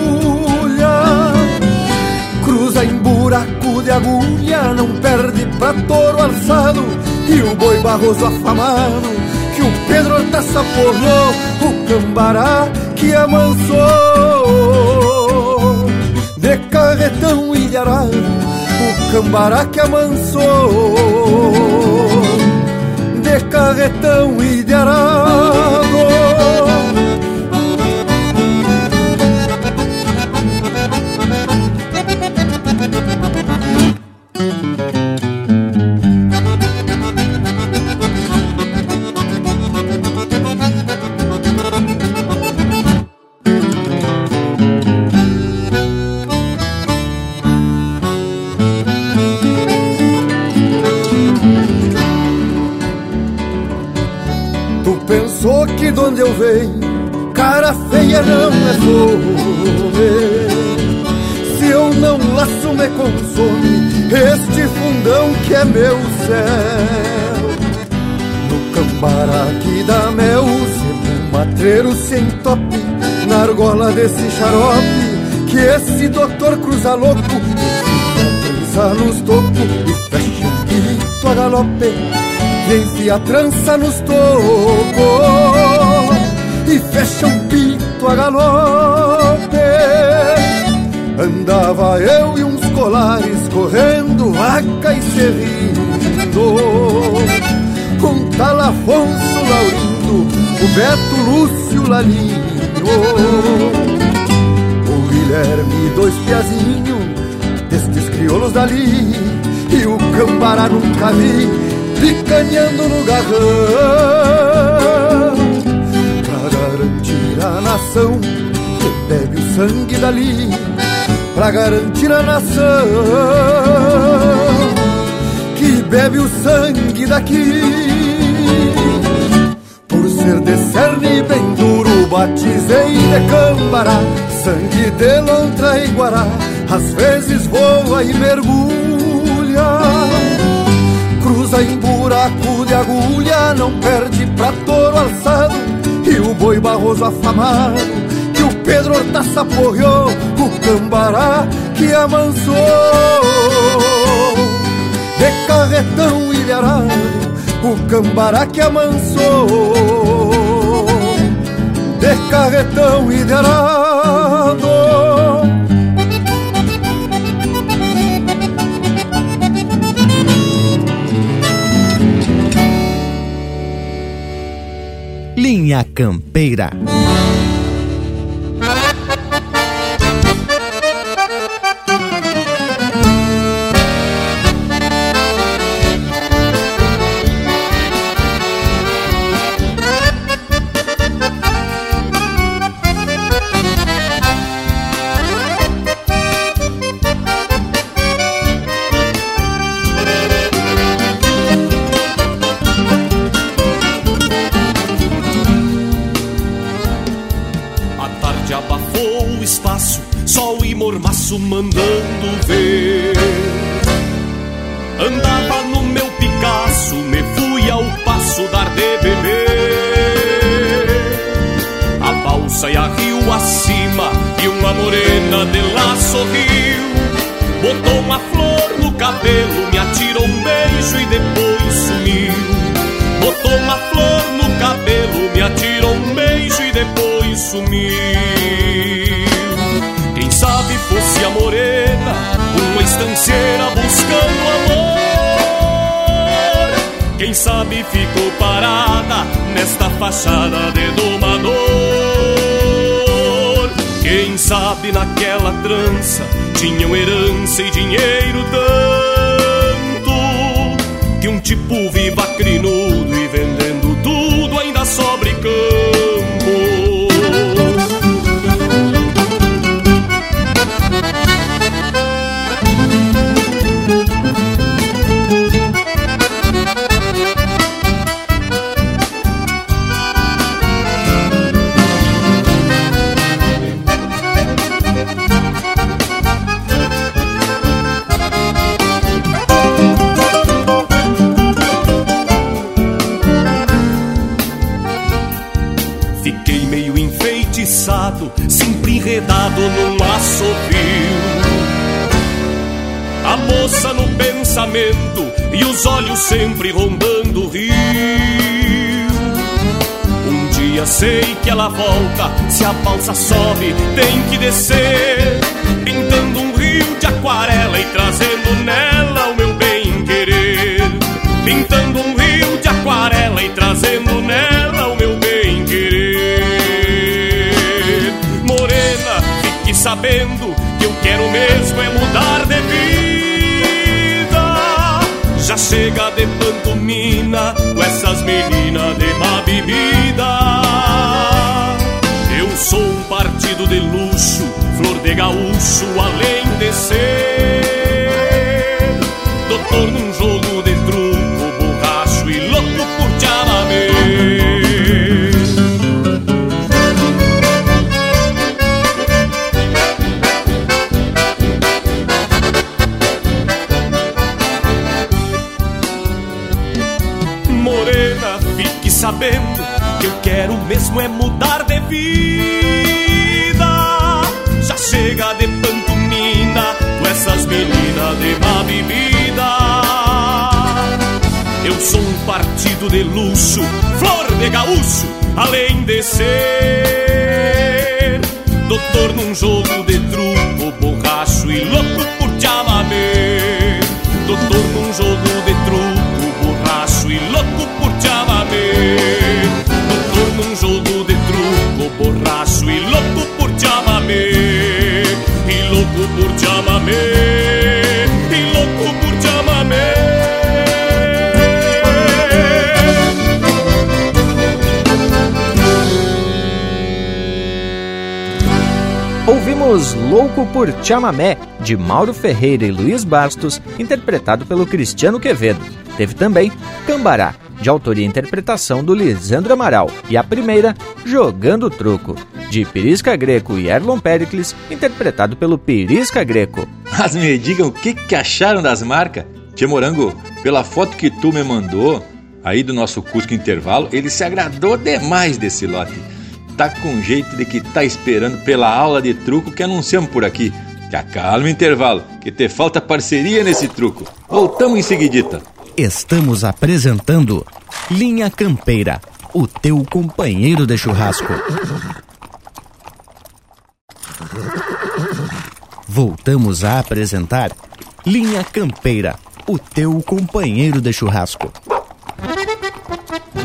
Buraco de agulha, não perde pra touro alçado, e o boi barroso afamado, que o Pedro Hortaça porrou, o cambará que amansou. De carretão ilharado, o cambará que amansou, de carretão ilharado. Desse xarope, que esse doutor cruza louco, trança nos tocos e fecha um grito a galope, enfia a trança nos tocos e fecha um pito a galope. Andava eu e uns colares correndo vaca e serrindo, com tal Afonso Laurindo, o Beto Lúcio Lalinho, o Guilherme dois piazinhos destes crioulos dali, e o Cambará nunca vi, picanhando no garrão a nação que bebe o sangue dali pra garantir a nação que bebe o sangue daqui. Por ser de cerne bem duro, batizei de cambará, sangue de lontra e guará, às vezes voa e mergulha. Cruza em buraco de agulha, não perde pra touro alçado e o boi barroso afamado Que o Pedro Hortaça porreou O cambará que amansou De carretão ilharado O cambará que amansou De carretão ilharado Linha Campeira. Quem sabe ficou parada nesta fachada de domador. Quem sabe naquela trança tinham herança e dinheiro tanto sei que ela volta, se a balsa sobe, tem que descer. Pintando um rio de aquarela e trazendo nela o meu bem querer. Pintando um rio de aquarela e trazendo nela o meu bem querer. Morena, fique sabendo que eu quero mesmo é mudar de vida. Já chega de pantomina com essas meninas de má bebida. De gaúcho, além partido de luxo, flor de gaúcho, além de ser doutor num jogo de truco, borracho e louco por te amar. Doutor num jogo de truco, borracho e louco por te amar. Doutor num jogo de truco, borracho e louco por te amar. E louco por te amar. Ouvimos Louco por Chamamé, de Mauro Ferreira e Luiz Bastos, interpretado pelo Cristiano Quevedo. Teve também Cambará, de autoria e interpretação do Lisandro Amaral, e a primeira, Jogando Truco, de Pirisca Greco e Erlon Pericles, interpretado pelo Pirisca Greco. Mas me digam o que, que acharam das marcas? Tia Morango, pela foto que tu me mandou, aí do nosso Cusco Intervalo, ele se agradou demais desse lote. Tá com jeito de que tá esperando pela aula de truco que anunciamos por aqui. Que acalma o intervalo, que te falta parceria nesse truco. Voltamos em seguidita. Estamos apresentando Linha Campeira, o teu companheiro de churrasco. Voltamos a apresentar Linha Campeira, o teu companheiro de churrasco.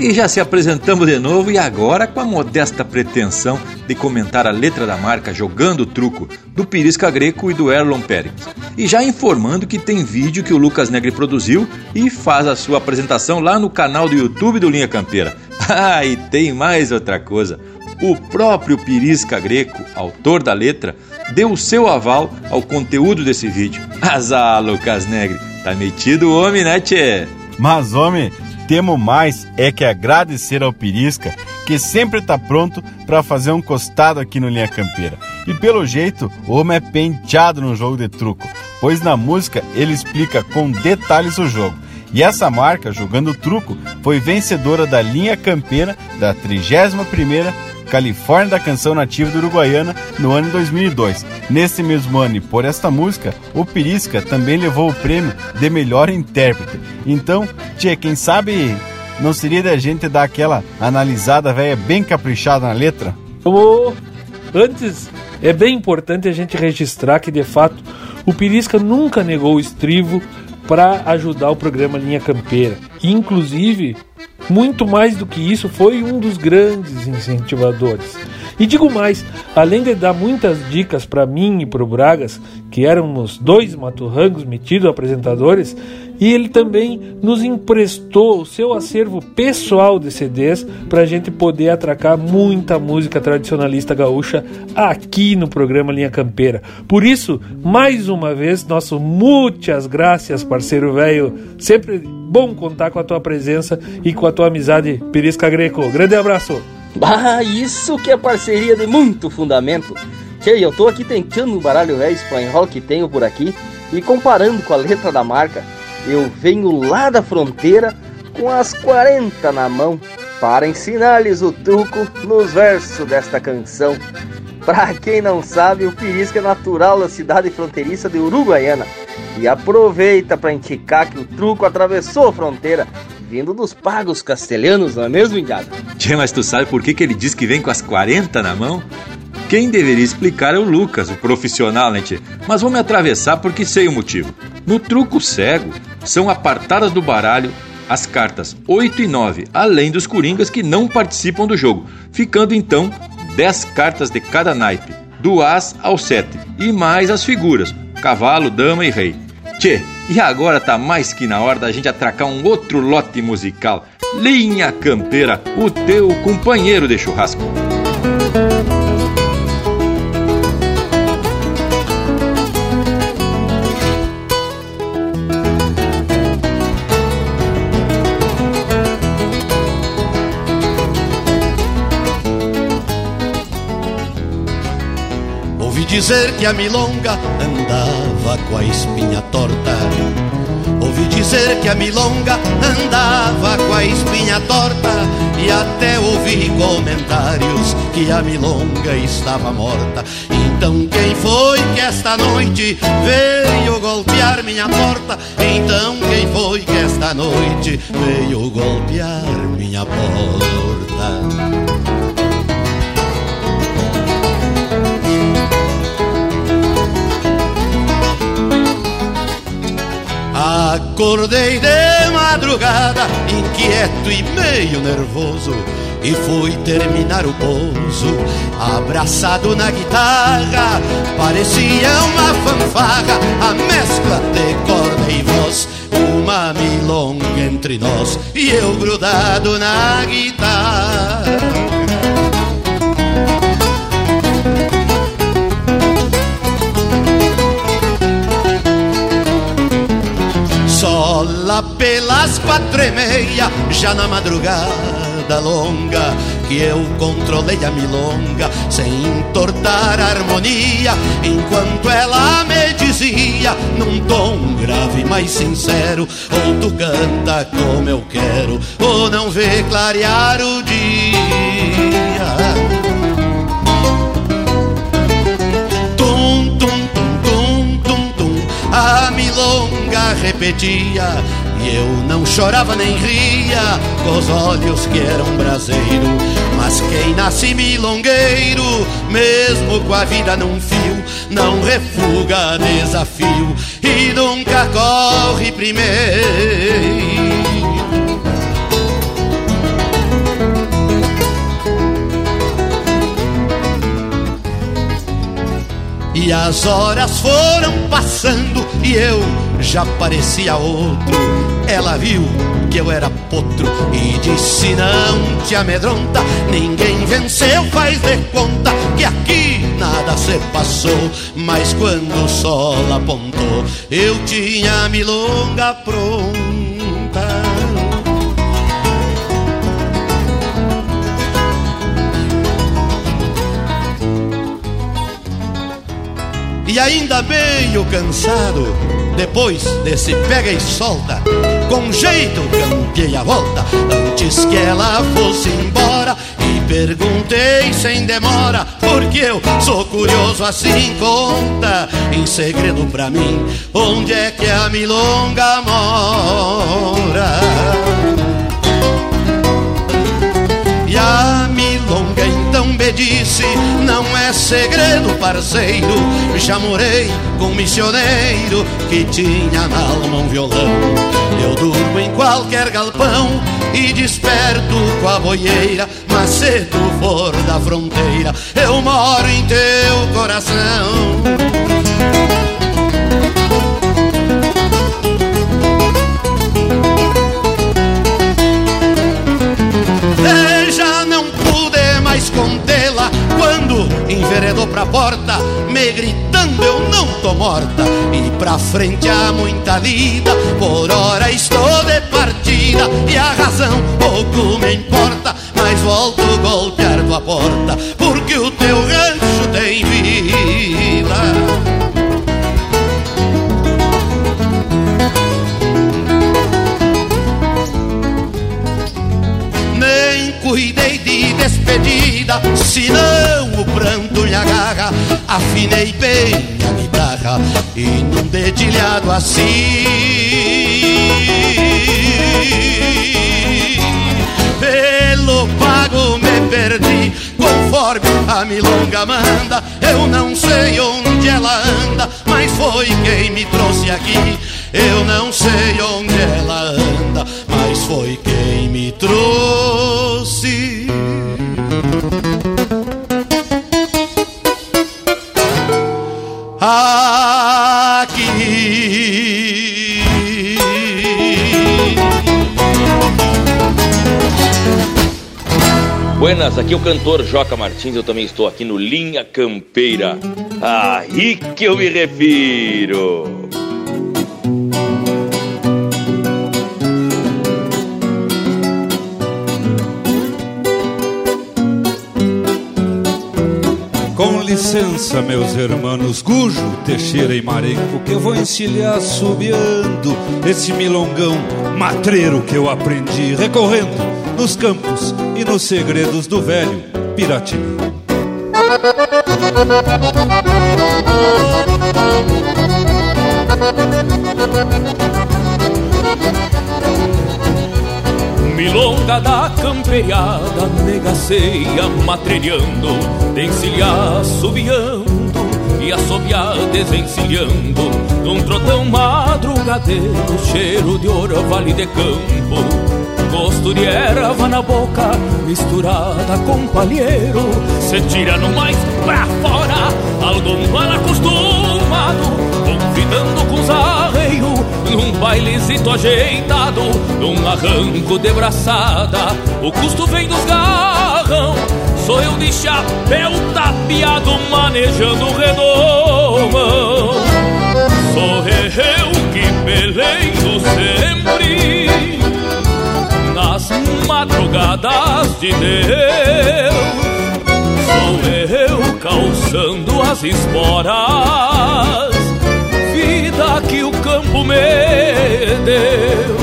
E já se apresentamos de novo e agora com a modesta pretensão de comentar a letra da marca Jogando o Truco, do Pirisca Greco e do Erlon Pérez. E já informando que tem vídeo que o Lucas Negri produziu e faz a sua apresentação lá no canal do YouTube do Linha Campeira. Ah, e tem mais outra coisa. O próprio Pirisca Greco, autor da letra, deu o seu aval ao conteúdo desse vídeo. Azar, Lucas Negri, tá metido o homem, né, tchê? Mas, homem, temos mais é que agradecer ao Pirisca, que sempre está pronto para fazer um costado aqui no Linha Campeira. E pelo jeito, o homem é penteado no jogo de truco, pois na música ele explica com detalhes o jogo. E essa marca, jogando truco, foi vencedora da linha campeira da 31ª Califórnia da Canção Nativa do Uruguaiana no ano 2002. Nesse mesmo ano, e por esta música, o Pirisca também levou o prêmio de melhor intérprete. Então, tia, quem sabe não seria da gente dar aquela analisada velha bem caprichada na letra? Oh, antes, é bem importante a gente registrar que de fato o Pirisca nunca negou o estrivo para ajudar o programa Linha Campeira. Inclusive, muito mais do que isso, foi um dos grandes incentivadores. E digo mais, além de dar muitas dicas para mim e para o Bragas, que éramos dois maturrangos metidos apresentadores, e ele também nos emprestou o seu acervo pessoal de CDs para a gente poder atracar muita música tradicionalista gaúcha aqui no programa Linha Campeira. Por isso, mais uma vez, nosso muitas graças, parceiro velho. Sempre bom contar com a tua presença e com a tua amizade, Perisca Greco. Grande abraço! Bah, isso que é parceria de muito fundamento. Tchê, eu tô aqui tentando o baralho velho espanhol que tenho por aqui e comparando com a letra da marca, eu venho lá da fronteira com as 40 na mão para ensinar-lhes o truco nos versos desta canção. Pra quem não sabe, o Pirisca é natural da cidade fronteiriça de Uruguaiana e aproveita para indicar que o truco atravessou a fronteira vindo dos pagos castelhanos, não é mesmo, Indiado? Tchê, mas tu sabe por que, que ele diz que vem com as 40 na mão? Quem deveria explicar é o Lucas, o profissional, né, tchê? Mas vou me atravessar porque sei o motivo. No truco cego, são apartadas do baralho as cartas 8 e 9, além dos coringas que não participam do jogo, ficando então 10 cartas de cada naipe, do As ao 7, e mais as figuras, cavalo, dama e rei. Tchê, e agora tá mais que na hora da gente atracar um outro lote musical. Linha Campeira, o teu companheiro de churrasco. Dizer que a milonga andava com a espinha torta. Ouvi dizer que a milonga andava com a espinha torta. E até ouvi comentários que a milonga estava morta. Então quem foi que esta noite veio golpear minha porta? Então quem foi que esta noite veio golpear minha porta? Acordei de madrugada, inquieto e meio nervoso, e fui terminar o pouso, abraçado na guitarra. Parecia uma fanfarra, a mescla de corda e voz, uma milonga entre nós e eu grudado na guitarra. Lá pelas quatro e meia, já na madrugada longa, que eu controlei a milonga sem entortar a harmonia, enquanto ela me dizia num tom grave mas sincero: ou tu canta como eu quero, ou não vê clarear o dia. Tum, tum, tum, tum, tum, a milonga repetia e eu não chorava nem ria com os olhos que eram braseiro. Mas quem nasce milongueiro, mesmo com a vida num fio, não refuga desafio e nunca corre primeiro. E as horas foram passando e eu já parecia outro. Ela viu que eu era potro e disse: Não te amedronta, ninguém venceu, faz de conta que aqui nada se passou. Mas quando o sol apontou, eu tinha a milonga pronta. E ainda meio cansado, depois desse pega e solta, com jeito campeei a volta, antes que ela fosse embora. E perguntei sem demora, porque eu sou curioso assim conta, em segredo pra mim, onde é que a milonga mora. Disse: Não é segredo, parceiro. Já morei com um missioneiro que tinha na alma um violão. Eu durmo em qualquer galpão e desperto com a boieira. Mas se tu for da fronteira, eu moro em teu coração. Enveredou pra porta, me gritando eu não tô morta. E pra frente há muita lida, por hora estou de partida. E a razão pouco me importa, mas volto golpear tua porta, despedida, senão o pranto lhe agarra. Afinei bem a guitarra e num dedilhado assim. Pelo pago me perdi, conforme a milonga manda. Eu não sei onde ela anda, mas foi quem me trouxe aqui. Eu não sei onde ela anda, mas foi quem me trouxe. Aqui. Buenas, aqui é o cantor Joca Martins, eu também estou aqui no Linha Campeira. Aí que eu me refiro. Licença, meus irmãos Gujo, Teixeira e Marenco, que eu vou encilhar subiando esse milongão matreiro que eu aprendi recorrendo nos campos e nos segredos do velho Piratini. Milonga da campeada, negaceia matreando, dencilhar subiando e assobiar desencilhando, num trotão madrugadeiro, cheiro de orvalho de campo. Gosto de erva na boca, misturada com palheiro, se tira no mais pra fora, algum mal acostumado, convidando com os arreios num bailezito ajeitado, num arranco de braçada, o custo vem dos garrão. Sou eu de chapéu tapeado, manejando o redomão. Sou eu que peleio sempre nas madrugadas de Deus. Sou eu calçando as esporas vida que o campo me deu.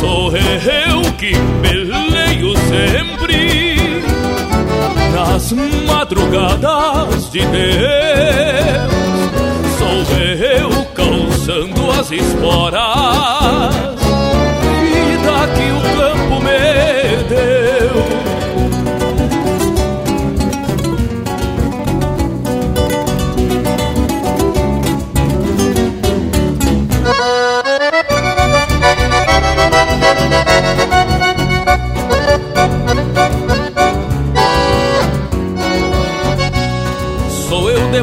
Sou eu que peleio sempre nas madrugadas de Deus. Sou eu calçando as esporas,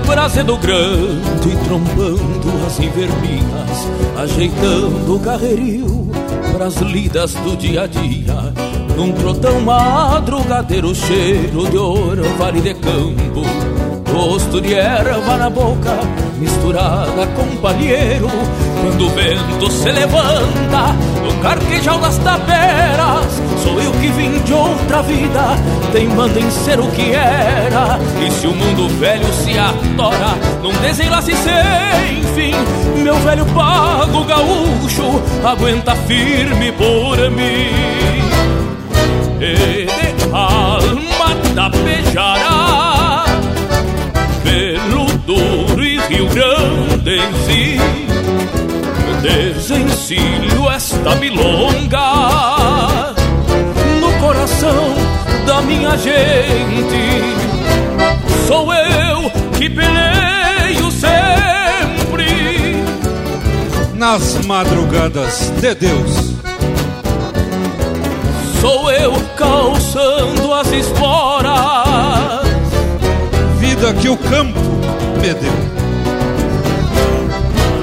Brasedo grande, trombando as invernias, ajeitando o carreiril pras lidas do dia a dia. Num trotão madrugadeiro, cheiro de ouro, vale de campo, gosto de erva na boca, misturada com palheiro. Quando o vento se levanta no carquejal das taperas, sou eu que vim de outra vida, teimando em ser o que era. E se o mundo velho se atora num desenlace sem fim, meu velho pago gaúcho aguenta firme por mim. E de alma da pejara pelo duro e Rio Grande em si Desencilho esta milonga minha gente. Sou eu que peleio sempre. Nas madrugadas de Deus. Sou eu calçando as esporas. Vida que o campo me deu.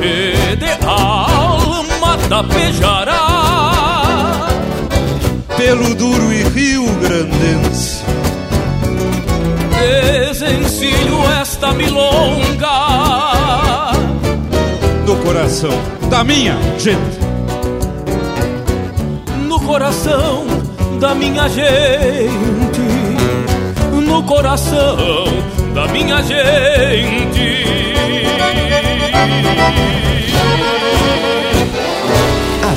E de alma da pejará Pelo duro e rio grandense. Desencilho esta milonga. No coração da minha gente. No coração da minha gente. No coração da minha gente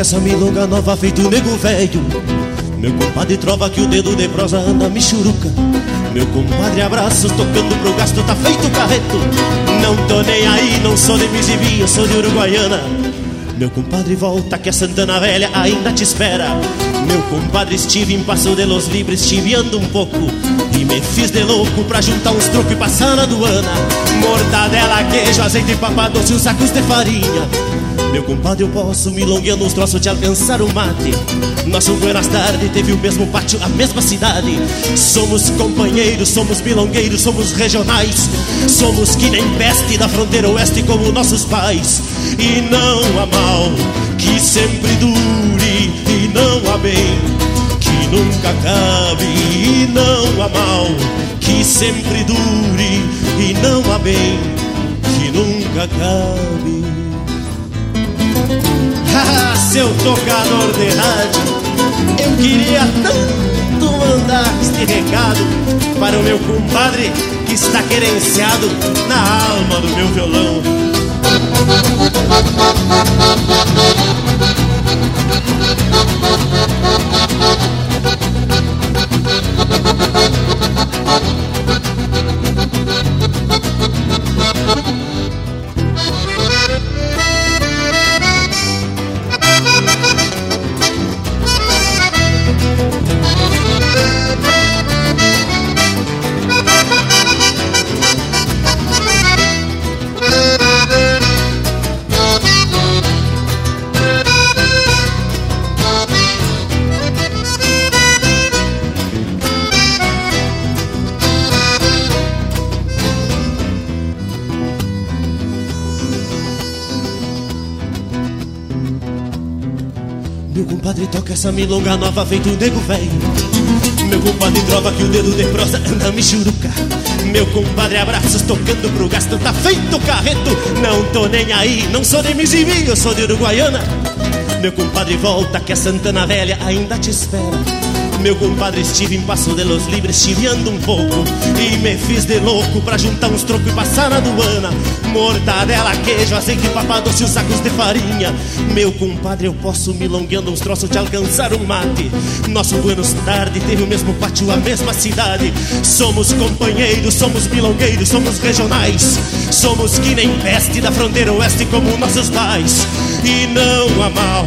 essa milonga nova feito nego velho. Meu compadre trova que o dedo de prosa anda michuruca. Meu compadre abraços tocando pro gasto tá feito carreto. Não tô nem aí, não sou de Mizibia, sou de Uruguaiana. Meu compadre volta que a Santana Velha ainda te espera. Meu compadre estive em Passo de los Libres chiviando um pouco. E me fiz de louco pra juntar uns trocos e passar na aduana Mortadela, queijo, azeite e papadoce, uns sacos de farinha meu compadre, eu posso milongueando uns troços de alcançar o mate. Nosso Buenas Tarde teve o mesmo pátio, a mesma cidade. Somos companheiros, somos milongueiros, somos regionais. Somos que nem peste da fronteira oeste como nossos pais. E não há mal que sempre dure, e não há bem que nunca acabe. E não há mal que sempre dure, e não há bem que nunca acabe. Seu tocador de rádio, eu queria tanto mandar este recado para o meu compadre que está querenciado na alma do meu violão. Compadre toca essa milonga nova feito um nego velho Meu compadre trova que o dedo de prosa anda michuruca Meu compadre abraços tocando pro gasto tá feito carreto. Não tô nem aí, não sou de Mizimi, eu sou de Uruguaiana. Meu compadre volta que a Santana Velha ainda te espera Meu compadre estive em Passo de los Libres chiveando um pouco E me fiz de louco pra juntar uns trocos e passar na aduana. Mortadela, queijo, azeite, papado, doce, os sacos de farinha. Meu compadre, eu posso milongueando uns troços de alcançar um mate. Nosso Buenos Tarde teve o mesmo pátio, a mesma cidade. Somos companheiros, somos milongueiros, somos regionais. Somos que nem peste da fronteira oeste como nossos pais. E não há mal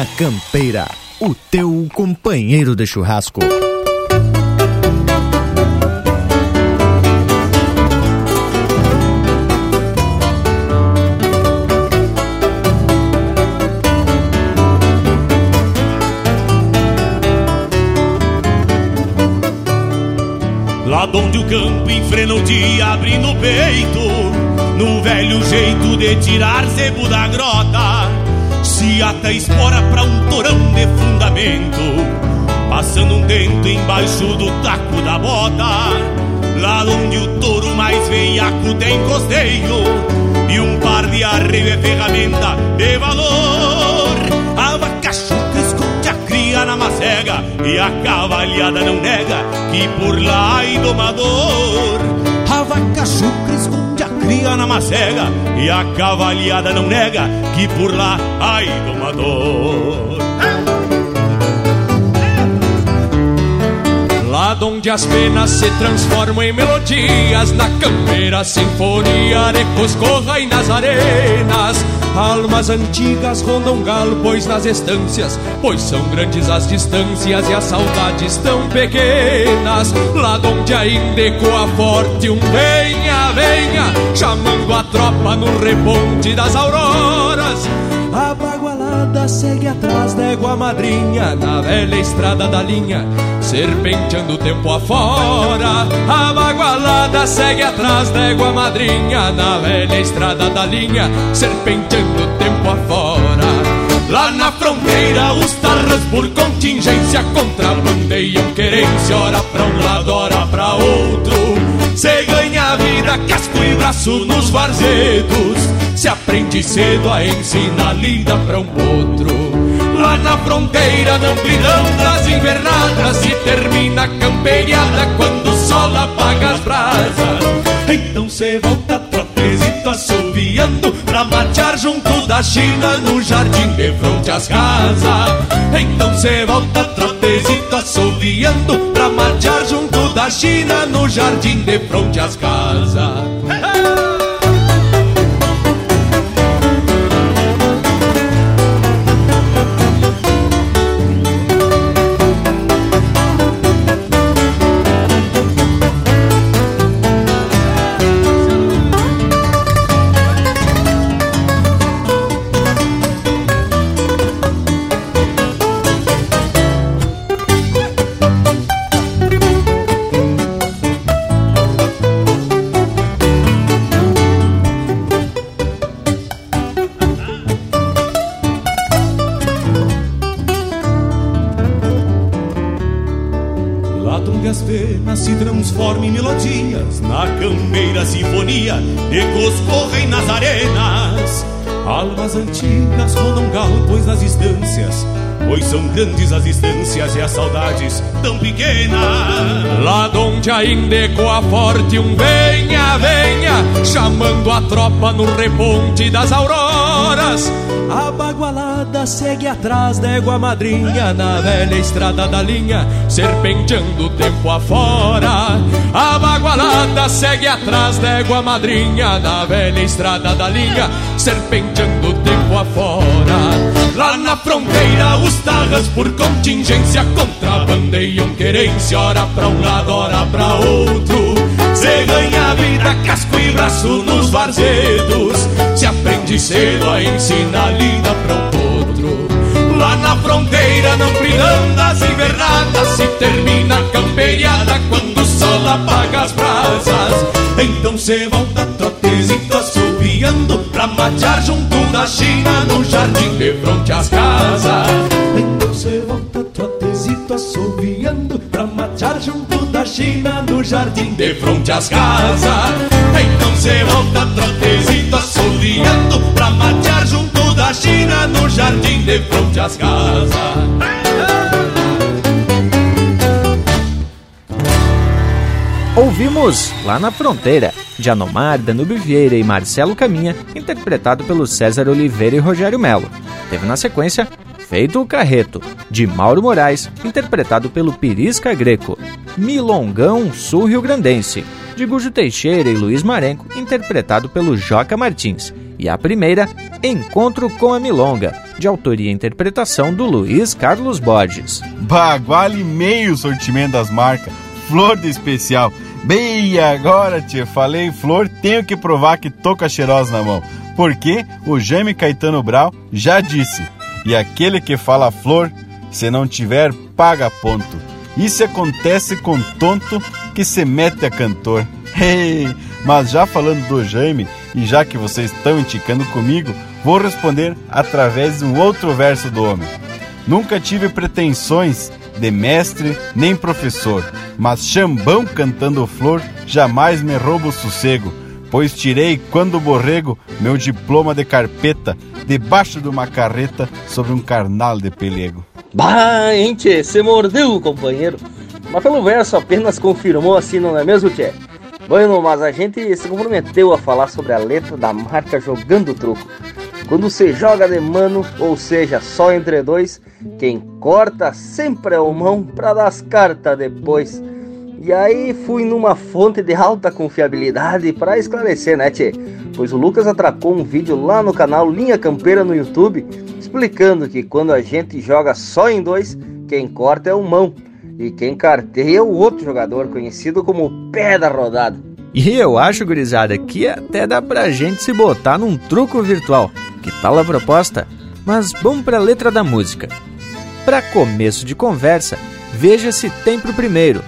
Linha Campeira, o teu companheiro de churrasco. Lá onde o campo enfrena o dia abrindo o peito No velho jeito de tirar zebo da grota Se ata espora pra um torão de fundamento Passando um dento embaixo do taco da bota. Lá onde o touro mais veiaco tem costeio E um par de arreio é ferramenta de valor. A vaca chuca esconde a cria na macega E a cavalhada não nega que por lá ai domador. A vaca chuca esconde cria na macega E a cavalhada não nega que por lá ai domador Lá onde as penas se transformam em melodias Na campeira sinfonia de Coscorra e nas arenas Almas antigas rondam galpões nas estâncias Pois são grandes as distâncias e as saudades tão pequenas. Lá onde ainda ecoa forte um venha, venha Chamando a tropa no reponte das auroras. A bagualada segue atrás da égua madrinha Na velha estrada da linha Serpenteando o tempo afora. A bagualada segue atrás da égua madrinha Na velha estrada da linha Serpenteando o tempo afora. Lá na fronteira os tarras por contingência Contrabandeiam querência Ora pra um lado, ora pra outro. Se ganha vida, casco e braço nos varzedos. Se aprende cedo a ensinar lida pra um outro. Lá na fronteira, na amplidão das invernadas, se termina a camperiada quando o sol apaga as brasas. Então cê volta trotezito assoviando pra marchar junto da China no jardim de fronte às casas. Então cê volta trotezito assoviando pra marchar junto da China no jardim de fronte às casas. Penas se transformam em melodias Na campeira sinfonia Ecos correm nas arenas. Almas antigas rodam galpões nas distâncias Pois são grandes as distâncias e as saudades tão pequenas. Lá onde ainda ecoa forte um venha, venha Chamando a tropa no reponte das auroras A bagualada segue atrás da égua madrinha Na velha estrada da linha, serpenteando o tempo afora A bagualada segue atrás da égua madrinha Na velha estrada da linha, serpenteando o tempo afora Lá na fronteira os tarras por contingência contrabandeiam querência, ora pra um lado, ora pra outro. Cê ganha vida, casco e braço nos varzedos. Se aprende cedo a ensinar lida pra o outro. Lá na fronteira não das invernadas se termina a camperiada quando o sol apaga as brasas. Então cê volta trotezito assobiando pra matear junto da China no jardim de fronte às casas. Então cê volta trotezito assobiando pra matear junto da China no jardim de fronte às casas. Então cê volta trotezito assobiando pra matear junto China no jardim de fronte às casas. Ouvimos Lá na Fronteira, de Anomar, Danube Vieira e Marcelo Caminha, interpretado pelo César Oliveira e Rogério Melo. Teve na sequência Feito o Carreto, de Mauro Moraes, interpretado pelo Pirisca Greco. Milongão Sul Rio Grandense, de Gujo Teixeira e Luiz Marenco, interpretado pelo Joca Martins. E a primeira, Encontro com a Milonga, de autoria e interpretação do Luiz Carlos Borges. Baguale meio sortimento das marcas, flor de especial. Bem, agora, tia, falei flor, tenho que provar que tô com a cheirosa na mão. Porque o Jaime Caetano Brau já disse: e aquele que fala flor, se não tiver, paga ponto. Isso acontece com tonto que se mete a cantor. Hey, mas já falando do Jaime, e já que vocês estão indicando comigo, vou responder através de um outro verso do homem. Nunca tive pretensões de mestre nem professor, mas chambão cantando flor jamais me rouba o sossego, pois tirei, quando borrego, meu diploma de carpeta debaixo de uma carreta sobre um carnal de pelego. Bah, hein, tchê, você mordeu, companheiro. Mas pelo verso apenas confirmou assim, não é mesmo, tchê? Bueno, mas a gente se comprometeu a falar sobre a letra da marca Jogando Truco. Quando você joga de mano, ou seja, só entre dois, quem corta sempre é o mão para dar as cartas depois. E aí fui numa fonte de alta confiabilidade para esclarecer, né, tchê? Pois o Lucas atracou um vídeo lá no canal Linha Campeira no YouTube, explicando que quando a gente joga só em dois, quem corta é o mão. E quem carteia é o outro jogador, conhecido como pé da rodada. E eu acho, gurizada, que até dá pra gente se botar num truco virtual. Que tal a proposta? Mas vamos pra letra da música. Para começo de conversa, veja se tem pro primeiro,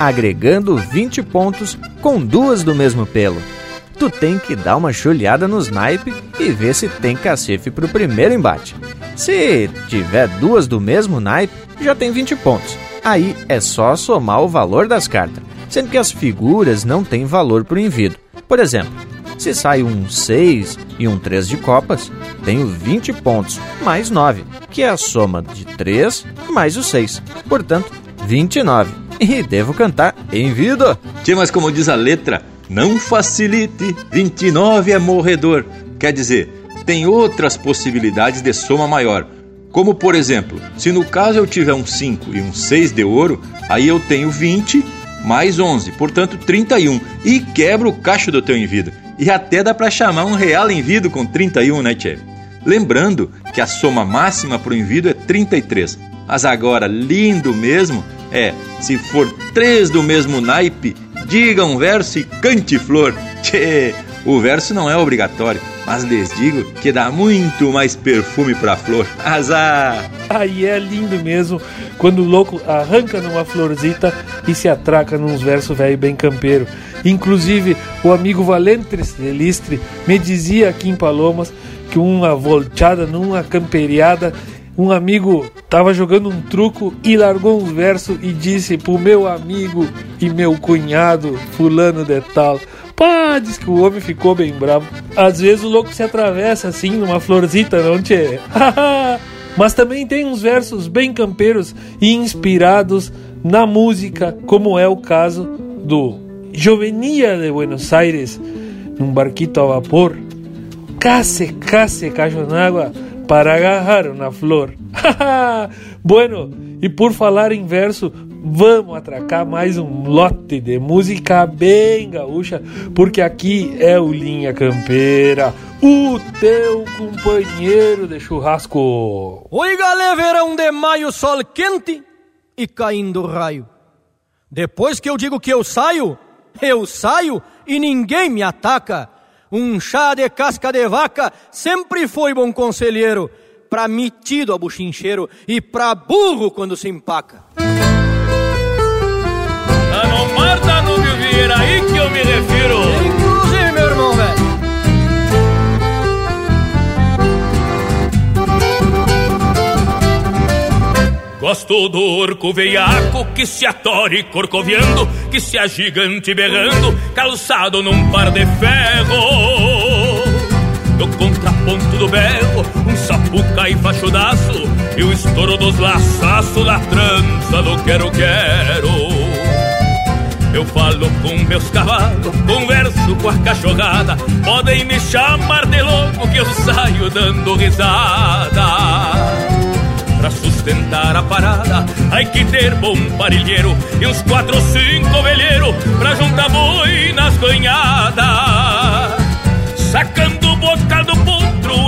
agregando 20 pontos com duas do mesmo pelo. Tu tem que dar uma chulhada nos naipe e ver se tem cacife pro primeiro embate. Se tiver duas do mesmo naipe, já tem 20 pontos. Aí é só somar o valor das cartas sendo que as figuras não têm valor o envido. Por exemplo, se sai um 6 e um 3 de copas, tenho 20 pontos mais 9, que é a soma de 3 mais o 6, portanto, 29. E devo cantar em vida. Tchê, mas como diz a letra, não facilite, 29 é morredor. Quer dizer, tem outras possibilidades de soma maior. Como por exemplo, se no caso eu tiver um 5 e um 6 de ouro, aí eu tenho 20 mais 11, portanto 31, e quebra o cacho do teu envido. E até dá para chamar um real envido com 31, né, Tchê? Lembrando que a soma máxima para o envido é 33. Mas agora, lindo mesmo, é se for três do mesmo naipe, diga um verso e cante flor. Tchê, o verso não é obrigatório, mas lhes digo que dá muito mais perfume pra flor. Azar! Aí é lindo mesmo quando o louco arranca numa florzita e se atraca nos versos velho bem campeiro. Inclusive, o amigo Valentres de Listre me dizia aqui em Palomas que uma volteada numa camperiada um amigo tava jogando um truco e largou um verso e disse pro meu amigo e meu cunhado, fulano de tal. Pá, diz que o homem ficou bem bravo. Às vezes o louco se atravessa assim numa florzita, não tchê? Mas também tem uns versos bem campeiros e inspirados na música, como é o caso do Jovenia de Buenos Aires, num barquito a vapor. Case, case, cacho na água para agarrar uma flor. bueno, e por falar em verso, vamos atracar mais um lote de música bem gaúcha, porque aqui é o Linha Campeira, o teu companheiro de churrasco. Oi, galera, verão de maio, sol quente e caindo raio. Depois que eu digo que eu saio, eu saio e ninguém me ataca. Um chá de casca de vaca sempre foi bom conselheiro, pra metido a buchincheiro e pra burro quando se empaca. No mar, tá no Vieira, aí que eu me refiro. Inclusive, meu irmão, velho. Gosto do orco veiaco que se atore corcoviando, que se agigante berrando, calçado num par de ferro. No contraponto do berro, um sapuca e fachudaço, e o estouro dos laçaços da trança do quero-quero. Eu falo com meus cavalos, converso com a cachorrada, podem me chamar de louco que eu saio dando risada. Pra sustentar a parada, hay que ter bom parilheiro e uns quatro ou cinco velheiros pra juntar boi nas banhadas. Sacando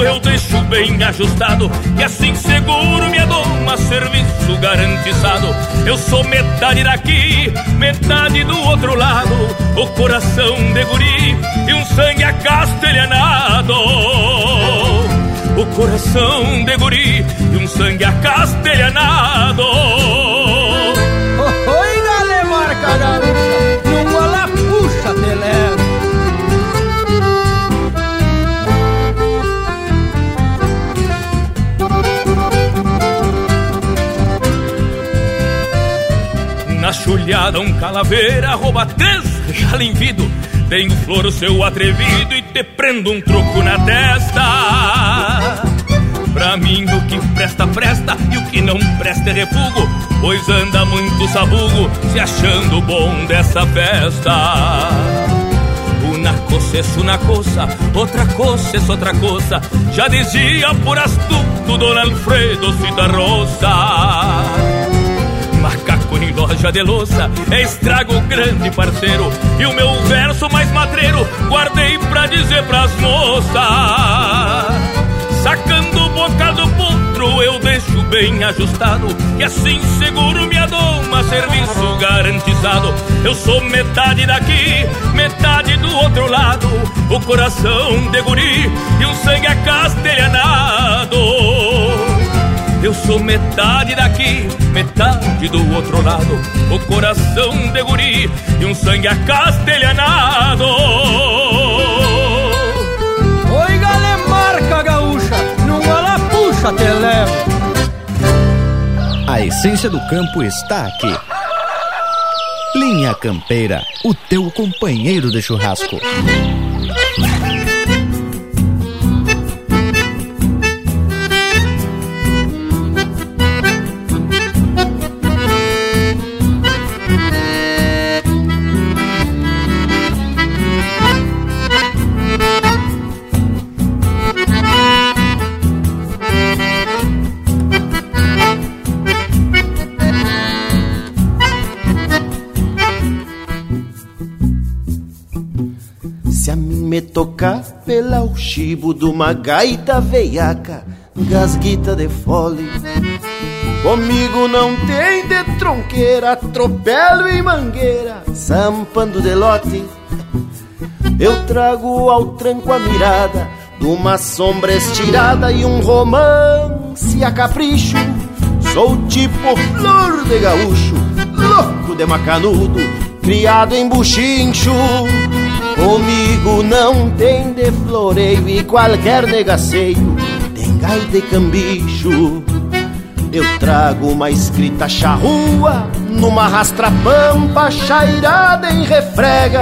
eu deixo bem ajustado, e assim seguro minha doma, serviço garantizado. Eu sou metade daqui, metade do outro lado, o coração de guri e um sangue acastelhanado o coração de guri e um sangue acastelhanado. Chulhada um calaveira rouba três jalimvido Tenho flor o seu atrevido e te prendo um troco na testa. Pra mim o que presta, presta e o que não presta é refugo Pois anda muito sabugo se achando bom dessa festa. Una coisa é una coisa, outra coisa é outra coisa Já dizia por astuto Dona Alfredo Citarrosa Em loja de louça. É estrago grande parceiro. E o meu verso mais matreiro guardei pra dizer pras moças. Sacando o bocal do potro eu deixo bem ajustado. E assim seguro minha doma, serviço garantizado. Eu sou metade daqui, metade do outro lado. O coração de guri e um sangue acastelhanado eu sou metade daqui, metade do outro lado. O coração de guri e um sangue acastelhanado. Oi, galé marca gaúcha, numa lapucha te levo. A essência do campo está aqui. Linha Campeira, o teu companheiro de churrasco. Chibo de uma gaita veiaca, gasguita de fole. Comigo não tem de tronqueira, atropelo e mangueira, zampando de lote. Eu trago ao tranco a mirada de uma sombra estirada e um romance a capricho. Sou tipo flor de gaúcho, louco de macanudo, criado em buchincho. Comigo não tem de floreio e qualquer negaceio tem gaita e cambicho. Eu trago uma escrita charrua numa rastra-pampa chairada em refrega.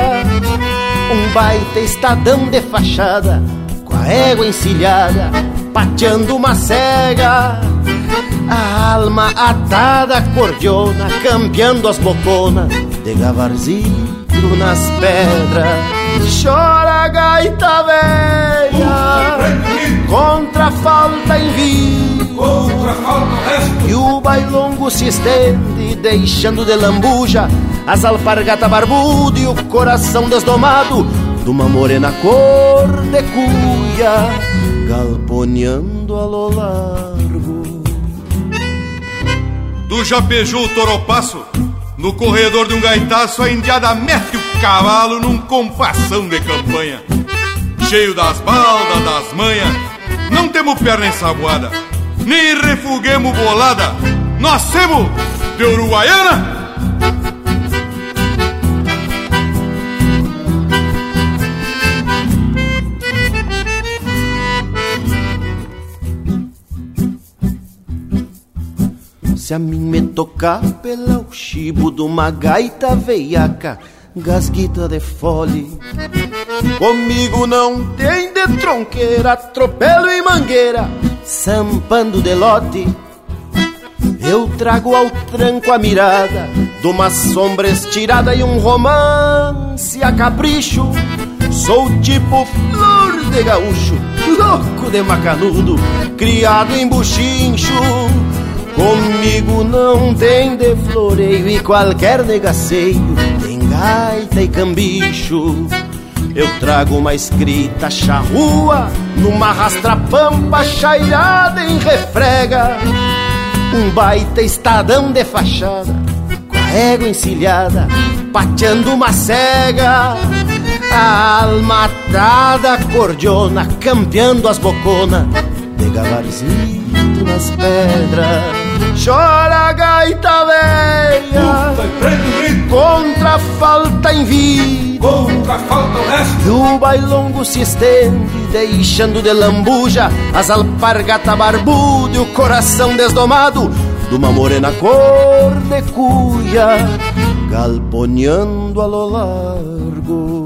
Um baita estadão de fachada com a égua encilhada, pateando uma cega. A alma atada cordiona, campeando as boconas de gavarzinho nas pedras. Chora gaita velha contra a falta em vida. E o bailongo se estende, deixando de lambuja as alpargatas barbudo e o coração desdomado de uma morena cor de cuia, galponeando a lo largo. Do Japejou toropasso, no corredor de um gaitaço, a indiada mete o cavalo num compassão de campanha. Cheio das baldas, das manhas, não temos perna ensaboada, nem refuguemos bolada, nós temos de Uruguaiana. Se a mim me tocar pela o chibo de uma gaita veiaca, gasguita de fole. Comigo não tem de tronqueira, atropelo e mangueira, sampando de lote. Eu trago ao tranco a mirada de uma sombra estirada e um romance a capricho. Sou tipo flor de gaúcho, louco de macanudo, criado em buchincho. Comigo não tem de floreio e qualquer negaceio tem gaita e cambicho. Eu trago uma escrita charrua numa rastrapampa chairada em refrega. Um baita estadão de fachada, com a égua encilhada, pateando uma cega. A alma atada cordiona, campeando as boconas, de gabarzito nas pedras. Chora gaita velha Contra a falta em vida. Contra a falta o resto. E o bailongo se estende Deixando de lambuja As alpargata barbudo E o coração desdomado De uma morena cor de cuia Galponeando a lo largo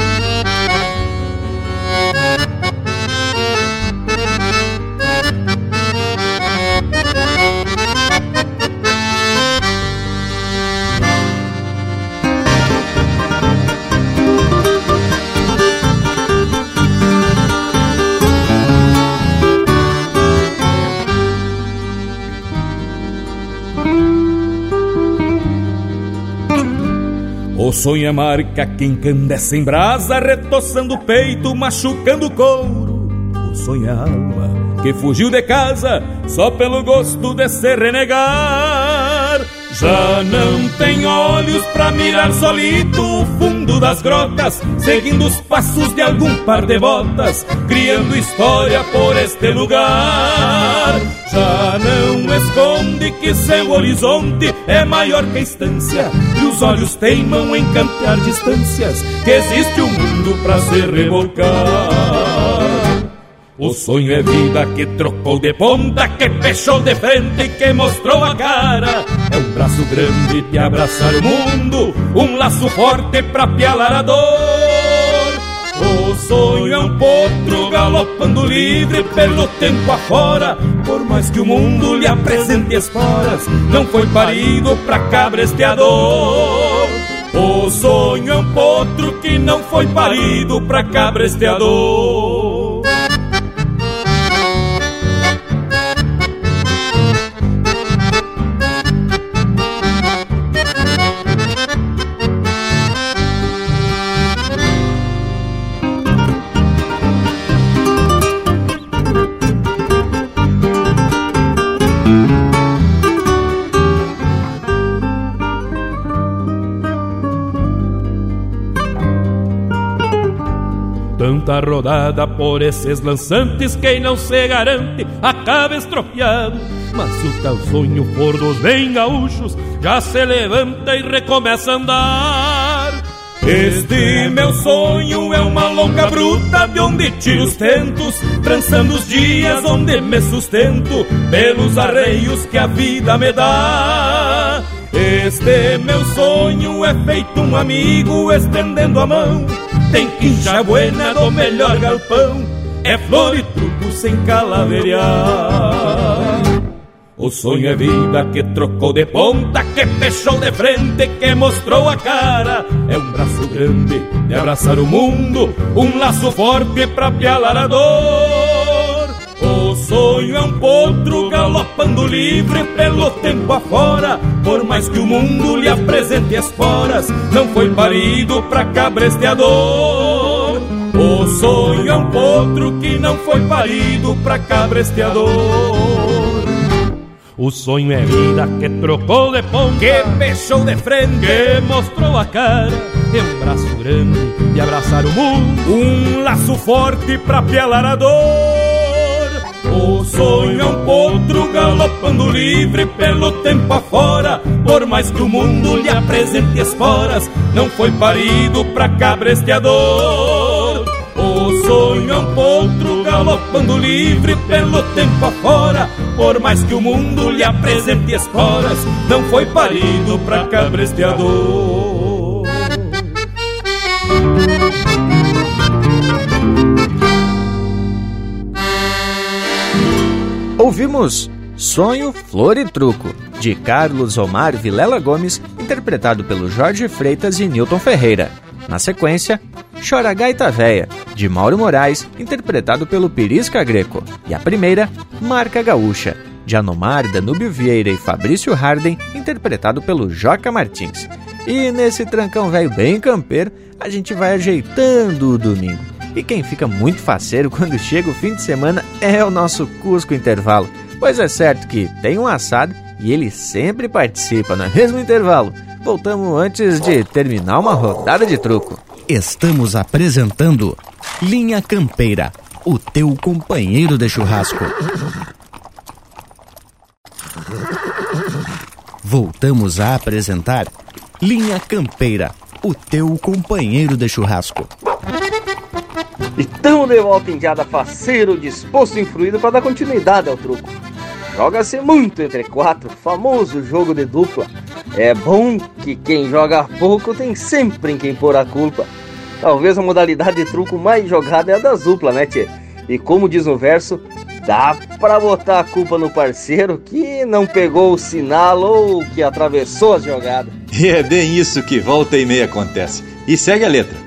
O sonho é marca que encandece em brasa, retoçando o peito, machucando o couro. O sonho é alma que fugiu de casa só pelo gosto de se renegar. Já não tem olhos pra mirar solito o fundo das grotas, seguindo os passos de algum par de botas, criando história por este lugar. Já não esconde que seu horizonte é maior que a estância, e os olhos teimam em campear distâncias, que existe um mundo pra se revolcar. O sonho é vida que trocou de ponta, que fechou de frente, que mostrou a cara. É um braço grande de abraçar o mundo, um laço forte pra pialar a dor. O sonho é um potro galopando livre pelo tempo afora. Por mais que o mundo lhe apresente esporas, não foi parido pra cabresteador. O sonho é um potro que não foi parido pra cabresteador. Tanta rodada por esses lançantes, quem não se garante acaba estropiado. Mas se o tal sonho for dos bem gaúchos, já se levanta e recomeça a andar. Este meu sonho é uma longa bruta de onde tiro os tentos, trançando os dias onde me sustento pelos arreios que a vida me dá. Este meu sonho é feito um amigo estendendo a mão tem quincha buena do melhor galpão, é flor e truco sem calaverear. O sonho é vida que trocou de ponta, que fechou de frente, que mostrou a cara. É um braço grande de abraçar o mundo, um laço forte pra pialar a dor. O sonho é um potro galopando livre pelo tempo afora. Por mais que o mundo lhe apresente esporas, não foi parido pra cabresteador. O sonho é um potro que não foi parido pra cabresteador. O sonho é vida que trocou de ponta, que fechou de frente, que mostrou a cara. É um braço grande de abraçar o mundo, um laço forte pra pialar a dor. O sonho é um potro galopando livre pelo tempo afora. Por mais que o mundo lhe apresente esporas, não foi parido pra cabresteador. O sonho é um potro galopando livre pelo tempo afora. Por mais que o mundo lhe apresente esporas, não foi parido pra cabresteador. Ouvimos Sonho, Flor e Truco, de Carlos Omar Vilela Gomes, interpretado pelo Jorge Freitas e Newton Ferreira. Na sequência, Chora Gaita Véia, de Mauro Moraes, interpretado pelo Pirisca Greco. E a primeira, Marca Gaúcha, de Anomar, Danúbio Vieira e Fabrício Harden, interpretado pelo Joca Martins. E nesse trancão velho bem campeiro, a gente vai ajeitando o domingo. E quem fica muito faceiro quando chega o fim de semana é o nosso Cusco Intervalo. Pois é certo que tem um assado e ele sempre participa, não é mesmo intervalo? Voltamos antes de terminar uma rodada de truco. Estamos apresentando Linha Campeira, o teu companheiro de churrasco. Voltamos a apresentar Linha Campeira, o teu companheiro de churrasco. E tão de volta indiada faceiro, disposto e influído para dar continuidade ao truco. Joga-se muito entre quatro, famoso jogo de dupla. É bom que quem joga pouco tem sempre em quem pôr a culpa. Talvez a modalidade de truco mais jogada é a das duplas, né, tchê? E como diz no verso, dá pra botar a culpa no parceiro que não pegou o sinal ou que atravessou as jogadas. E é bem isso que volta e meia acontece. E segue a letra.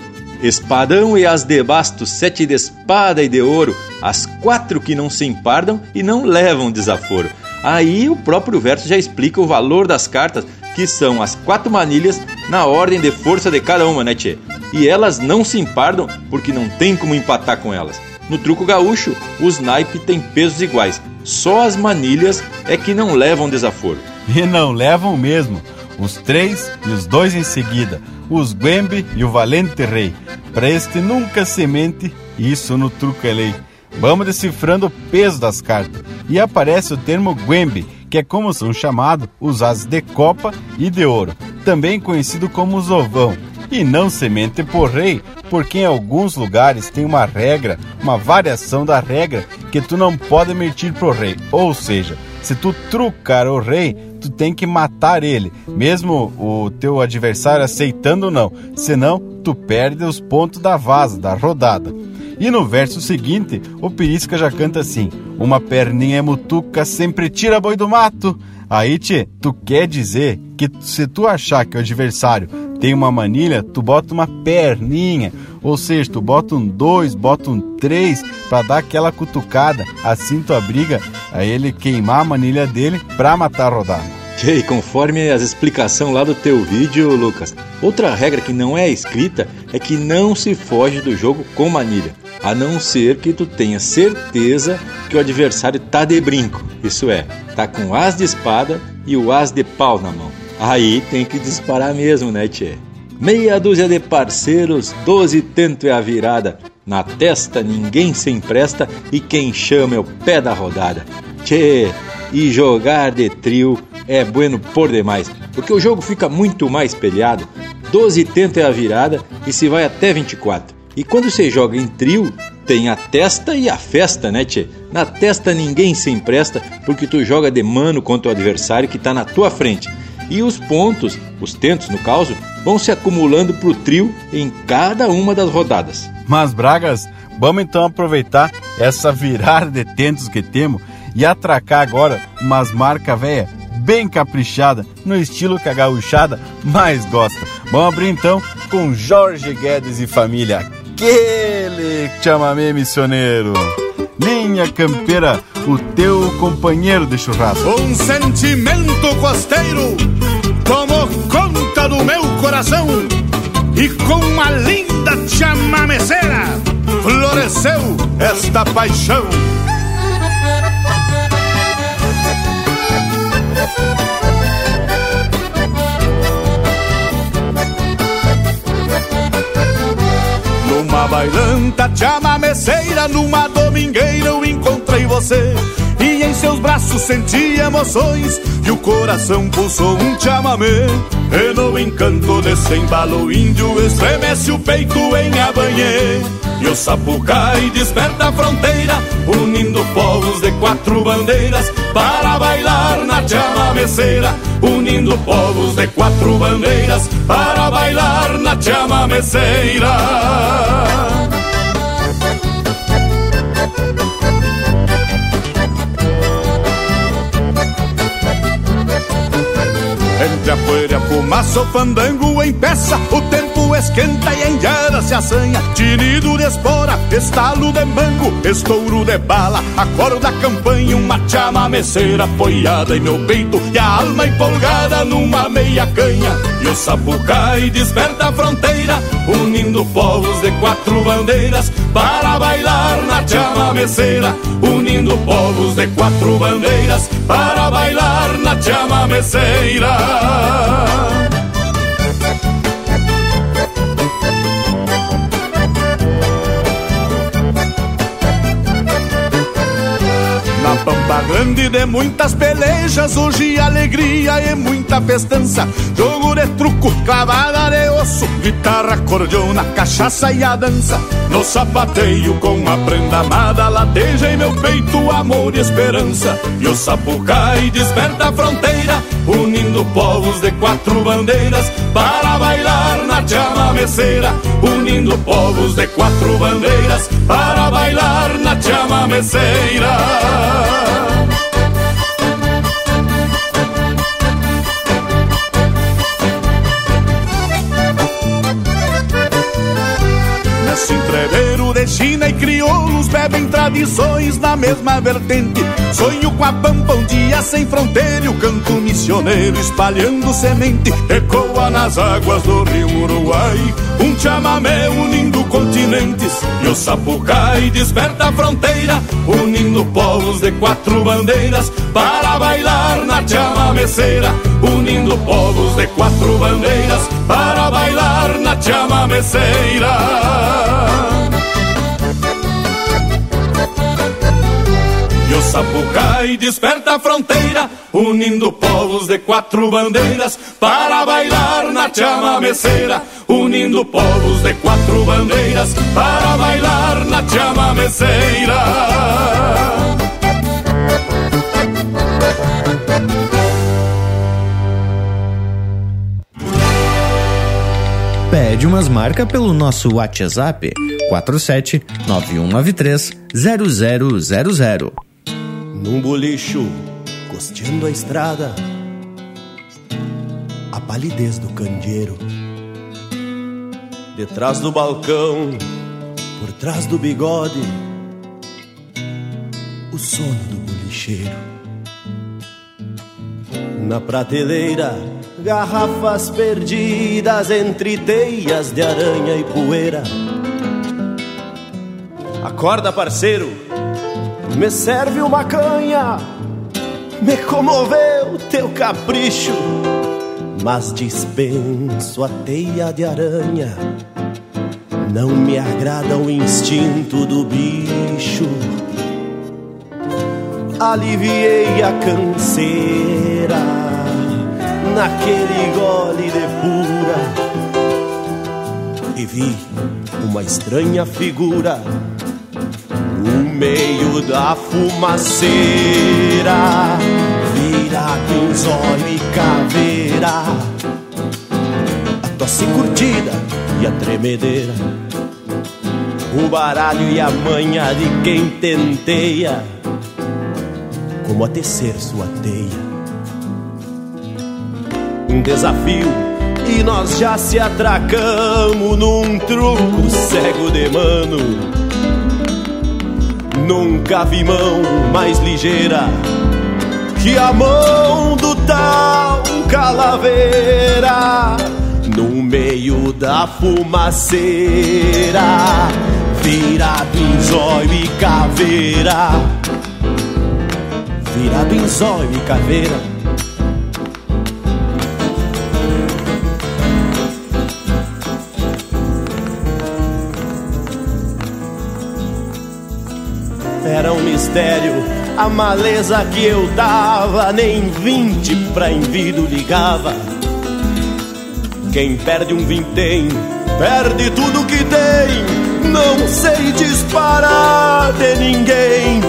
Espadão e as de basto, sete de espada e de ouro, as quatro que não se empardam e não levam desaforo. Aí o próprio verso já explica o valor das cartas, que são as quatro manilhas na ordem de força de cada uma, né, tchê? E elas não se empardam porque não tem como empatar com elas. No truco gaúcho, os naipes têm pesos iguais, só as manilhas é que não levam desaforo. E não levam mesmo. Os três e os dois em seguida, os Guembe e o Valente Rei. Para este nunca semente, isso no truco é. Vamos decifrando o peso das cartas. E aparece o termo Guembe, que é como são chamados os as de copa e de ouro, também conhecido como zovão. E não semente por rei, porque em alguns lugares tem uma regra, uma variação da regra, que tu não pode emitir pro rei. Ou seja, se tu trucar o rei, tu tem que matar ele, mesmo o teu adversário aceitando ou não. Senão, tu perde os pontos da vaza, da rodada. E no verso seguinte, o Pirisca já canta assim: Uma perninha mutuca sempre tira boi do mato. Aí, tchê, tu quer dizer que se tu achar que o adversário tem uma manilha, tu bota uma perninha. Ou seja, tu bota um dois, bota um três para dar aquela cutucada. Assim tu abriga a ele queimar a manilha dele pra matar a rodada. E conforme as explicações lá do teu vídeo, Lucas, outra regra que não é escrita é que não se foge do jogo com manilha, a não ser que tu tenha certeza que o adversário tá de brinco, isso é, tá com as de espada e o as de pau na mão. Aí tem que disparar mesmo, né, tchê? Meia dúzia de parceiros, doze tento é a virada. Na testa ninguém se empresta e quem chama é o pé da rodada. Tchê, e jogar de trio é bueno por demais, porque o jogo fica muito mais espelhado. 12 tento é a virada e se vai até 24. E quando você joga em trio, tem a testa e a festa, né, tchê? Na testa ninguém se empresta porque tu joga de mano contra o adversário que tá na tua frente. E os pontos, os tentos no caso, vão se acumulando pro trio em cada uma das rodadas. Mas, Bragas, vamos então aproveitar essa virada de tentos que temos e atracar agora umas marcas velha bem caprichada, no estilo que a gauchada mais gosta. Vamos abrir então com Jorge Guedes e família, aquele chamamé missioneiro. Linha Campeira, o teu companheiro de churrasco. Um sentimento costeiro tomou conta do meu coração e com uma linda chamameceira floresceu esta paixão. Numa bailanta chamameceira, numa domingueira eu encontrei você. E em seus braços senti emoções. E o coração pulsou um chamamé E no encanto desse embalo índio Estremece o peito em abanhê e o sapucai desperta a fronteira, unindo povos de quatro bandeiras. Para bailar na chamameceira. Unindo povos de quatro bandeiras. Para bailar na chamameceira. Entre a poeira fumaça, o fandango em peça, o tempo esquenta e a indiada se assanha. Tinido de espora, estalo de mango, estouro de bala, acorda a campanha, uma chamameceira apoiada em meu peito e a alma empolgada numa meia canha. E o sapucai desperta a fronteira, unindo povos de quatro bandeiras para bailar na chamameceira. Unindo povos de quatro bandeiras para bailar na chamameceira. Na pampa grande de muitas pelejas, hoje alegria e muita festança. Jogo de truco, clavada de osso, guitarra, cordiona, cachaça e a dança. No sapateio com a prenda amada, lateja em meu peito amor e esperança. E o sapucai desperta a fronteira, unindo povos de quatro bandeiras para bailar na chamameceira. Unindo povos de quatro bandeiras para bailar na chamameceira. Bebem tradições na mesma vertente. Sonho com a pampa um dia sem fronteira e o canto missioneiro espalhando semente. Ecoa nas águas do rio Uruguai, um chamamé unindo continentes. E o sapucai desperta a fronteira, unindo povos de quatro bandeiras para bailar na chamameceira. Unindo povos de quatro bandeiras para bailar na chamameceira. O sapucai desperta a fronteira, unindo povos de quatro bandeiras para bailar na chamameceira. Unindo povos de quatro bandeiras para bailar na chamameceira. Pede umas marcas pelo nosso WhatsApp 47 9193 0000. Num bolicho, costeando a estrada, a palidez do candeeiro. Detrás do balcão, por trás do bigode, o sono do bolicheiro. Na prateleira, garrafas perdidas entre teias de aranha e poeira. Acorda, parceiro, me serve uma canha. Me comoveu teu capricho, mas dispenso a teia de aranha. Não me agrada o instinto do bicho. Aliviei a canseira naquele gole de pura e vi uma estranha figura meio da fumaceira. Vira com e caveira, a tosse curtida e a tremedeira, o baralho e a manha de quem tenteia como a tecer sua teia. Um desafio e nós já se atracamos num truco cego de mano. Nunca vi mão mais ligeira que a mão do tal calaveira no meio da fumaceira, virado em zóio e caveira, virado em zóio e caveira. Era um mistério a maleza que eu dava, nem vinte pra envido ligava. Quem perde um vintém, perde tudo que tem. Não sei disparar de ninguém.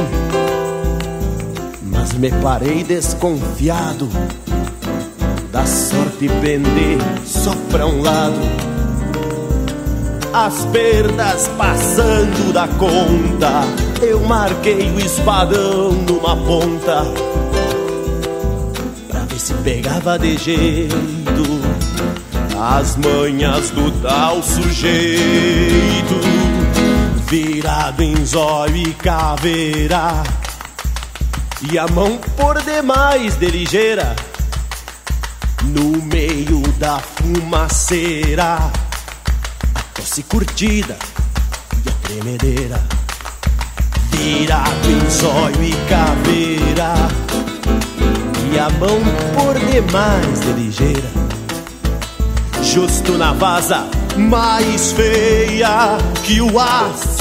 Mas me parei desconfiado da sorte pender só pra um lado. As perdas passando da conta, eu marquei o espadão numa ponta. Pra ver se pegava de jeito as manhas do tal sujeito, virado em zóio e caveira, e a mão por demais de ligeira, no meio da fumaceira, a tosse curtida e a tremedeira, virado em zóio e caveira, e a mão por demais de ligeira justo na vaza mais feia que o as,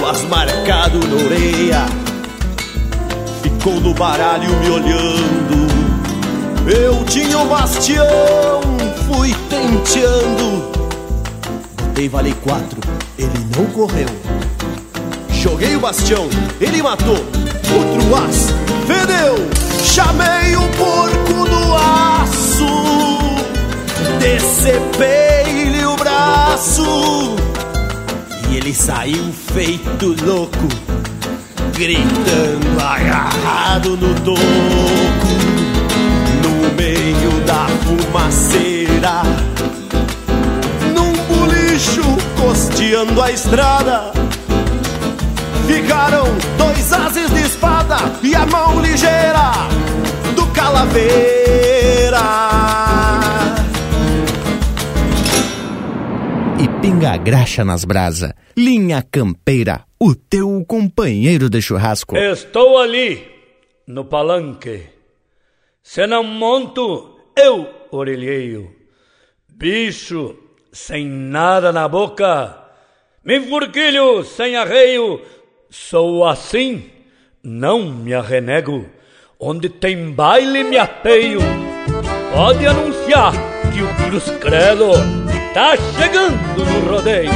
o as marcado na orelha. Ficou no baralho me olhando. Eu tinha o bastião, fui tenteando. Botei vale quatro, ele não correu. Joguei o bastião, ele matou. Outro as, fedeu. Chamei o porco do aço decepei-lhe o braço e ele saiu feito louco, gritando agarrado no toco, no meio da fumaceira, num bolicho costeando a estrada. Ficaram dois ases de espada e a mão ligeira do calaveira. e pinga graxa nas brasa. Linha Campeira, o teu companheiro de churrasco. Estou ali, no palanque. Se não monto, eu orelheio. Bicho sem nada na boca. Me enfurquilho sem arreio. Sou assim, não me arrenego. Onde tem baile me apeio. Pode anunciar que o Cruz Credo tá chegando no rodeio.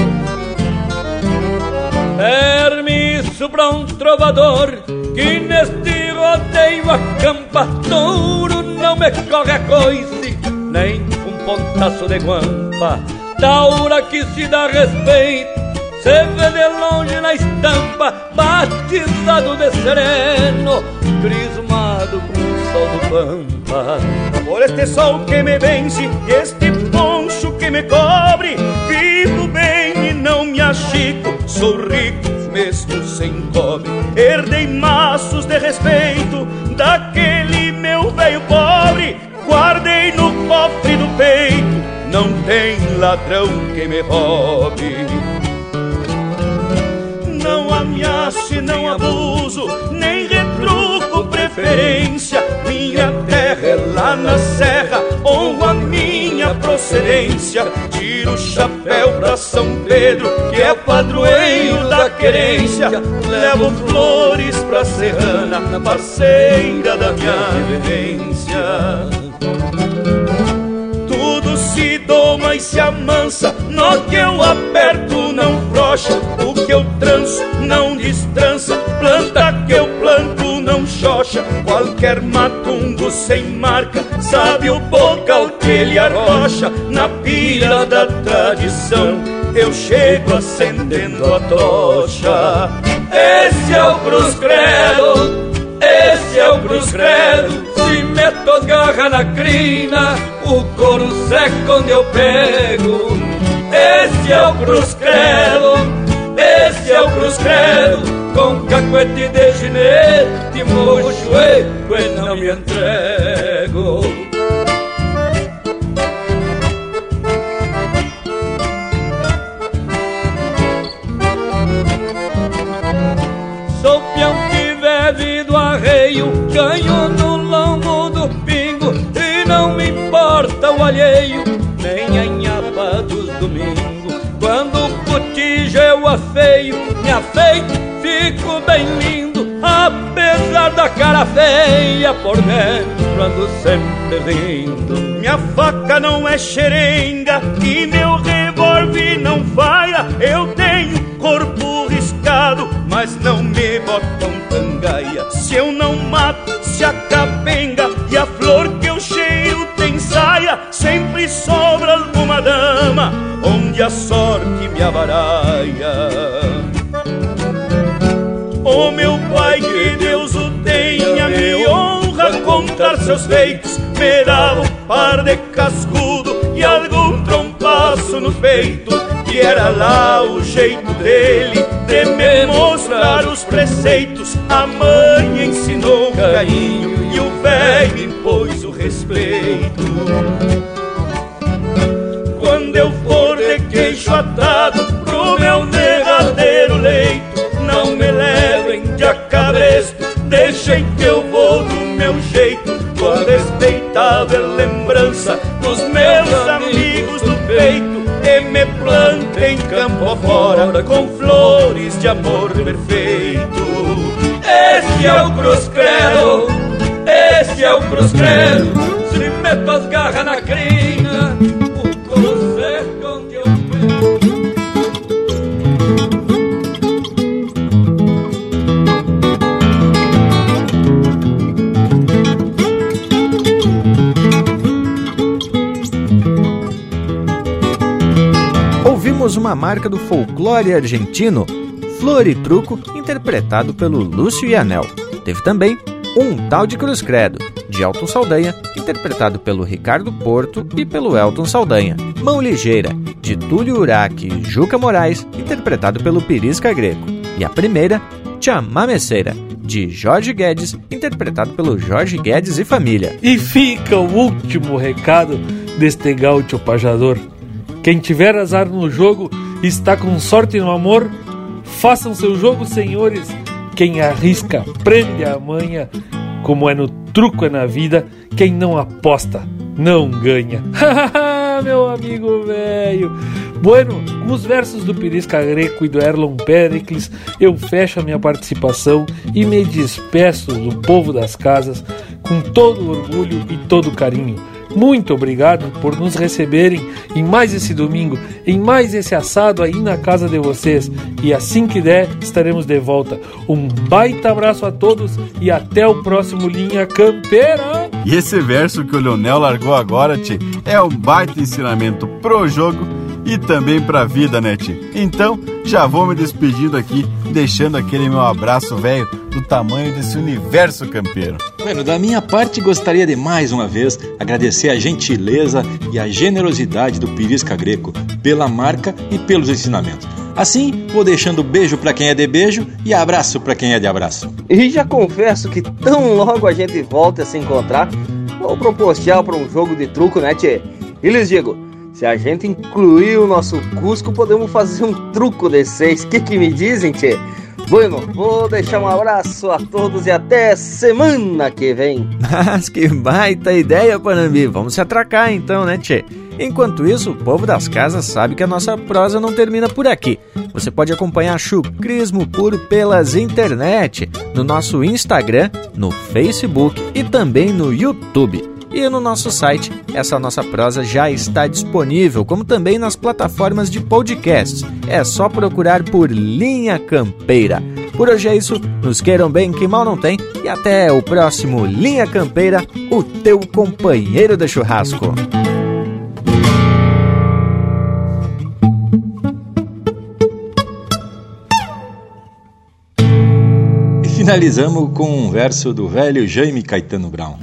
Permisso pra um trovador que neste rodeio acampa touro, não me corre a coice, nem um pontaço de guampa. Taura que se dá respeito, se vê de longe na estampa, batizado de sereno, crismado com o sol do pampa. Por este sol que me vence, este poncho que me cobre, vivo bem e não me achico, sou rico mesmo sem cobre. Herdei maços de respeito daquele meu velho pobre, guardei no cofre do peito, não tem ladrão que me roube. Não ameace, não abuso, nem retruco preferência. Minha terra é lá na serra, honro a minha procedência. Tiro o chapéu pra São Pedro, que é padroeiro da querência. Levo flores pra Serrana, parceira da minha vivência doma e se amansa. Nó que eu aperto não frouxa, o que eu tranço não destrança. Planta que eu planto não xoxa, qualquer matungo sem marca. Sabe o bocal que ele arrocha na pilha da tradição. Eu chego acendendo a tocha. Esse é o Cruz Credo, esse é o Cruz Credo. Se meto as garras na crina, o couro seca onde eu pego. Esse é o Cruz Credo, esse é o Cruz Credo. Com cacuete de ginete, mocho e não me entrego. Eu afeio, me afeito, fico bem lindo, apesar da cara feia por dentro ando sempre rindo. Minha faca não é xerenga e meu revólver não falha. Eu tenho corpo riscado, mas não me botam tangaia. Se eu não mato, se a capenga e a flor que eu cheiro tem saia, sempre sobra alguma dama onde a sorte me abaralha. Oh meu pai, que Deus o tenha, me honra contar seus feitos. Me dava um par de cascudo e algum trompaço no peito. Que era lá o jeito dele de me mostrar os preceitos. A mãe ensinou carinho e o velho impôs o respeito. Quando eu for de queixo atado pro meu derradeiro leito, não me levem de acabresto, deixem que eu vou do meu jeito, com a respeitável lembrança dos meus amigos do peito, e me plantem campo afora com flores de amor perfeito. Esse é o Cruz Credo, esse é o Cruz Credo. Se meto as garras na crina, Uma marca do folclore argentino, Flor e Truco, interpretado pelo Lúcio Anel. Teve também Um Tal de Cruz Credo, de Elton Saldanha, interpretado pelo Ricardo Porto e pelo Elton Saldanha. Mão Ligeira, de Túlio Uraque e Juca Moraes, interpretado pelo Pirisca Greco. E a primeira, Chamameceira, de Jorge Guedes, interpretado pelo Jorge Guedes e família. E fica o último recado deste gaúcho pajador. Quem tiver azar no jogo está com sorte no amor. Façam seu jogo, senhores. Quem arrisca prende a manha. Como é no truco é na vida, quem não aposta não ganha. Meu amigo velho. Bueno, com os versos do Pirisca Greco e do Erlon Pericles, eu fecho a minha participação e me despeço do povo das casas com todo orgulho e todo carinho. Muito obrigado por nos receberem em mais esse domingo, em mais esse assado aí na casa de vocês. E assim que der, estaremos de volta. Um baita abraço a todos e até o próximo Linha Campeira. E esse verso que o Leonel largou agora, Tchê, é um baita ensinamento pro jogo e também pra vida, né? Então, já vou me despedindo aqui, deixando aquele meu abraço velho do tamanho desse universo campeiro. Bueno, da minha parte, gostaria de mais uma vez agradecer a gentileza e a generosidade do Pirisca Greco pela marca e pelos ensinamentos. Assim, vou deixando beijo para quem é de beijo e abraço para quem é de abraço. E já confesso que tão logo a gente volta a se encontrar, vou propostear para um jogo de truco, né, Tchê? E lhes digo, se a gente incluir o nosso Cusco, podemos fazer um truco de seis. O que, que me dizem, Tchê? Bueno, vou deixar um abraço a todos e até semana que vem. Mas que baita ideia, Panambi. Vamos se atracar então, né, Tchê? Enquanto isso, o povo das casas sabe que a nossa prosa não termina por aqui. Você pode acompanhar Chucrismo Puro pelas internet, no nosso Instagram, no Facebook e também no YouTube. E no nosso site, essa nossa prosa já está disponível, como também nas plataformas de podcasts. É só procurar por Linha Campeira. Por hoje é isso, nos queiram bem que mal não tem, e até o próximo Linha Campeira, o teu companheiro de churrasco. finalizamos com um verso do velho Jaime Caetano Brown.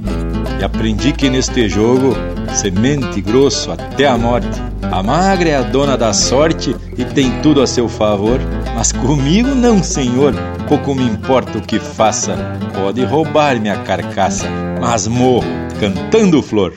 E aprendi que neste jogo, semente grosso até a morte. A magra é a dona da sorte e tem tudo a seu favor, mas comigo não, senhor. Pouco me importa o que faça, pode roubar minha carcaça, mas morro cantando flor.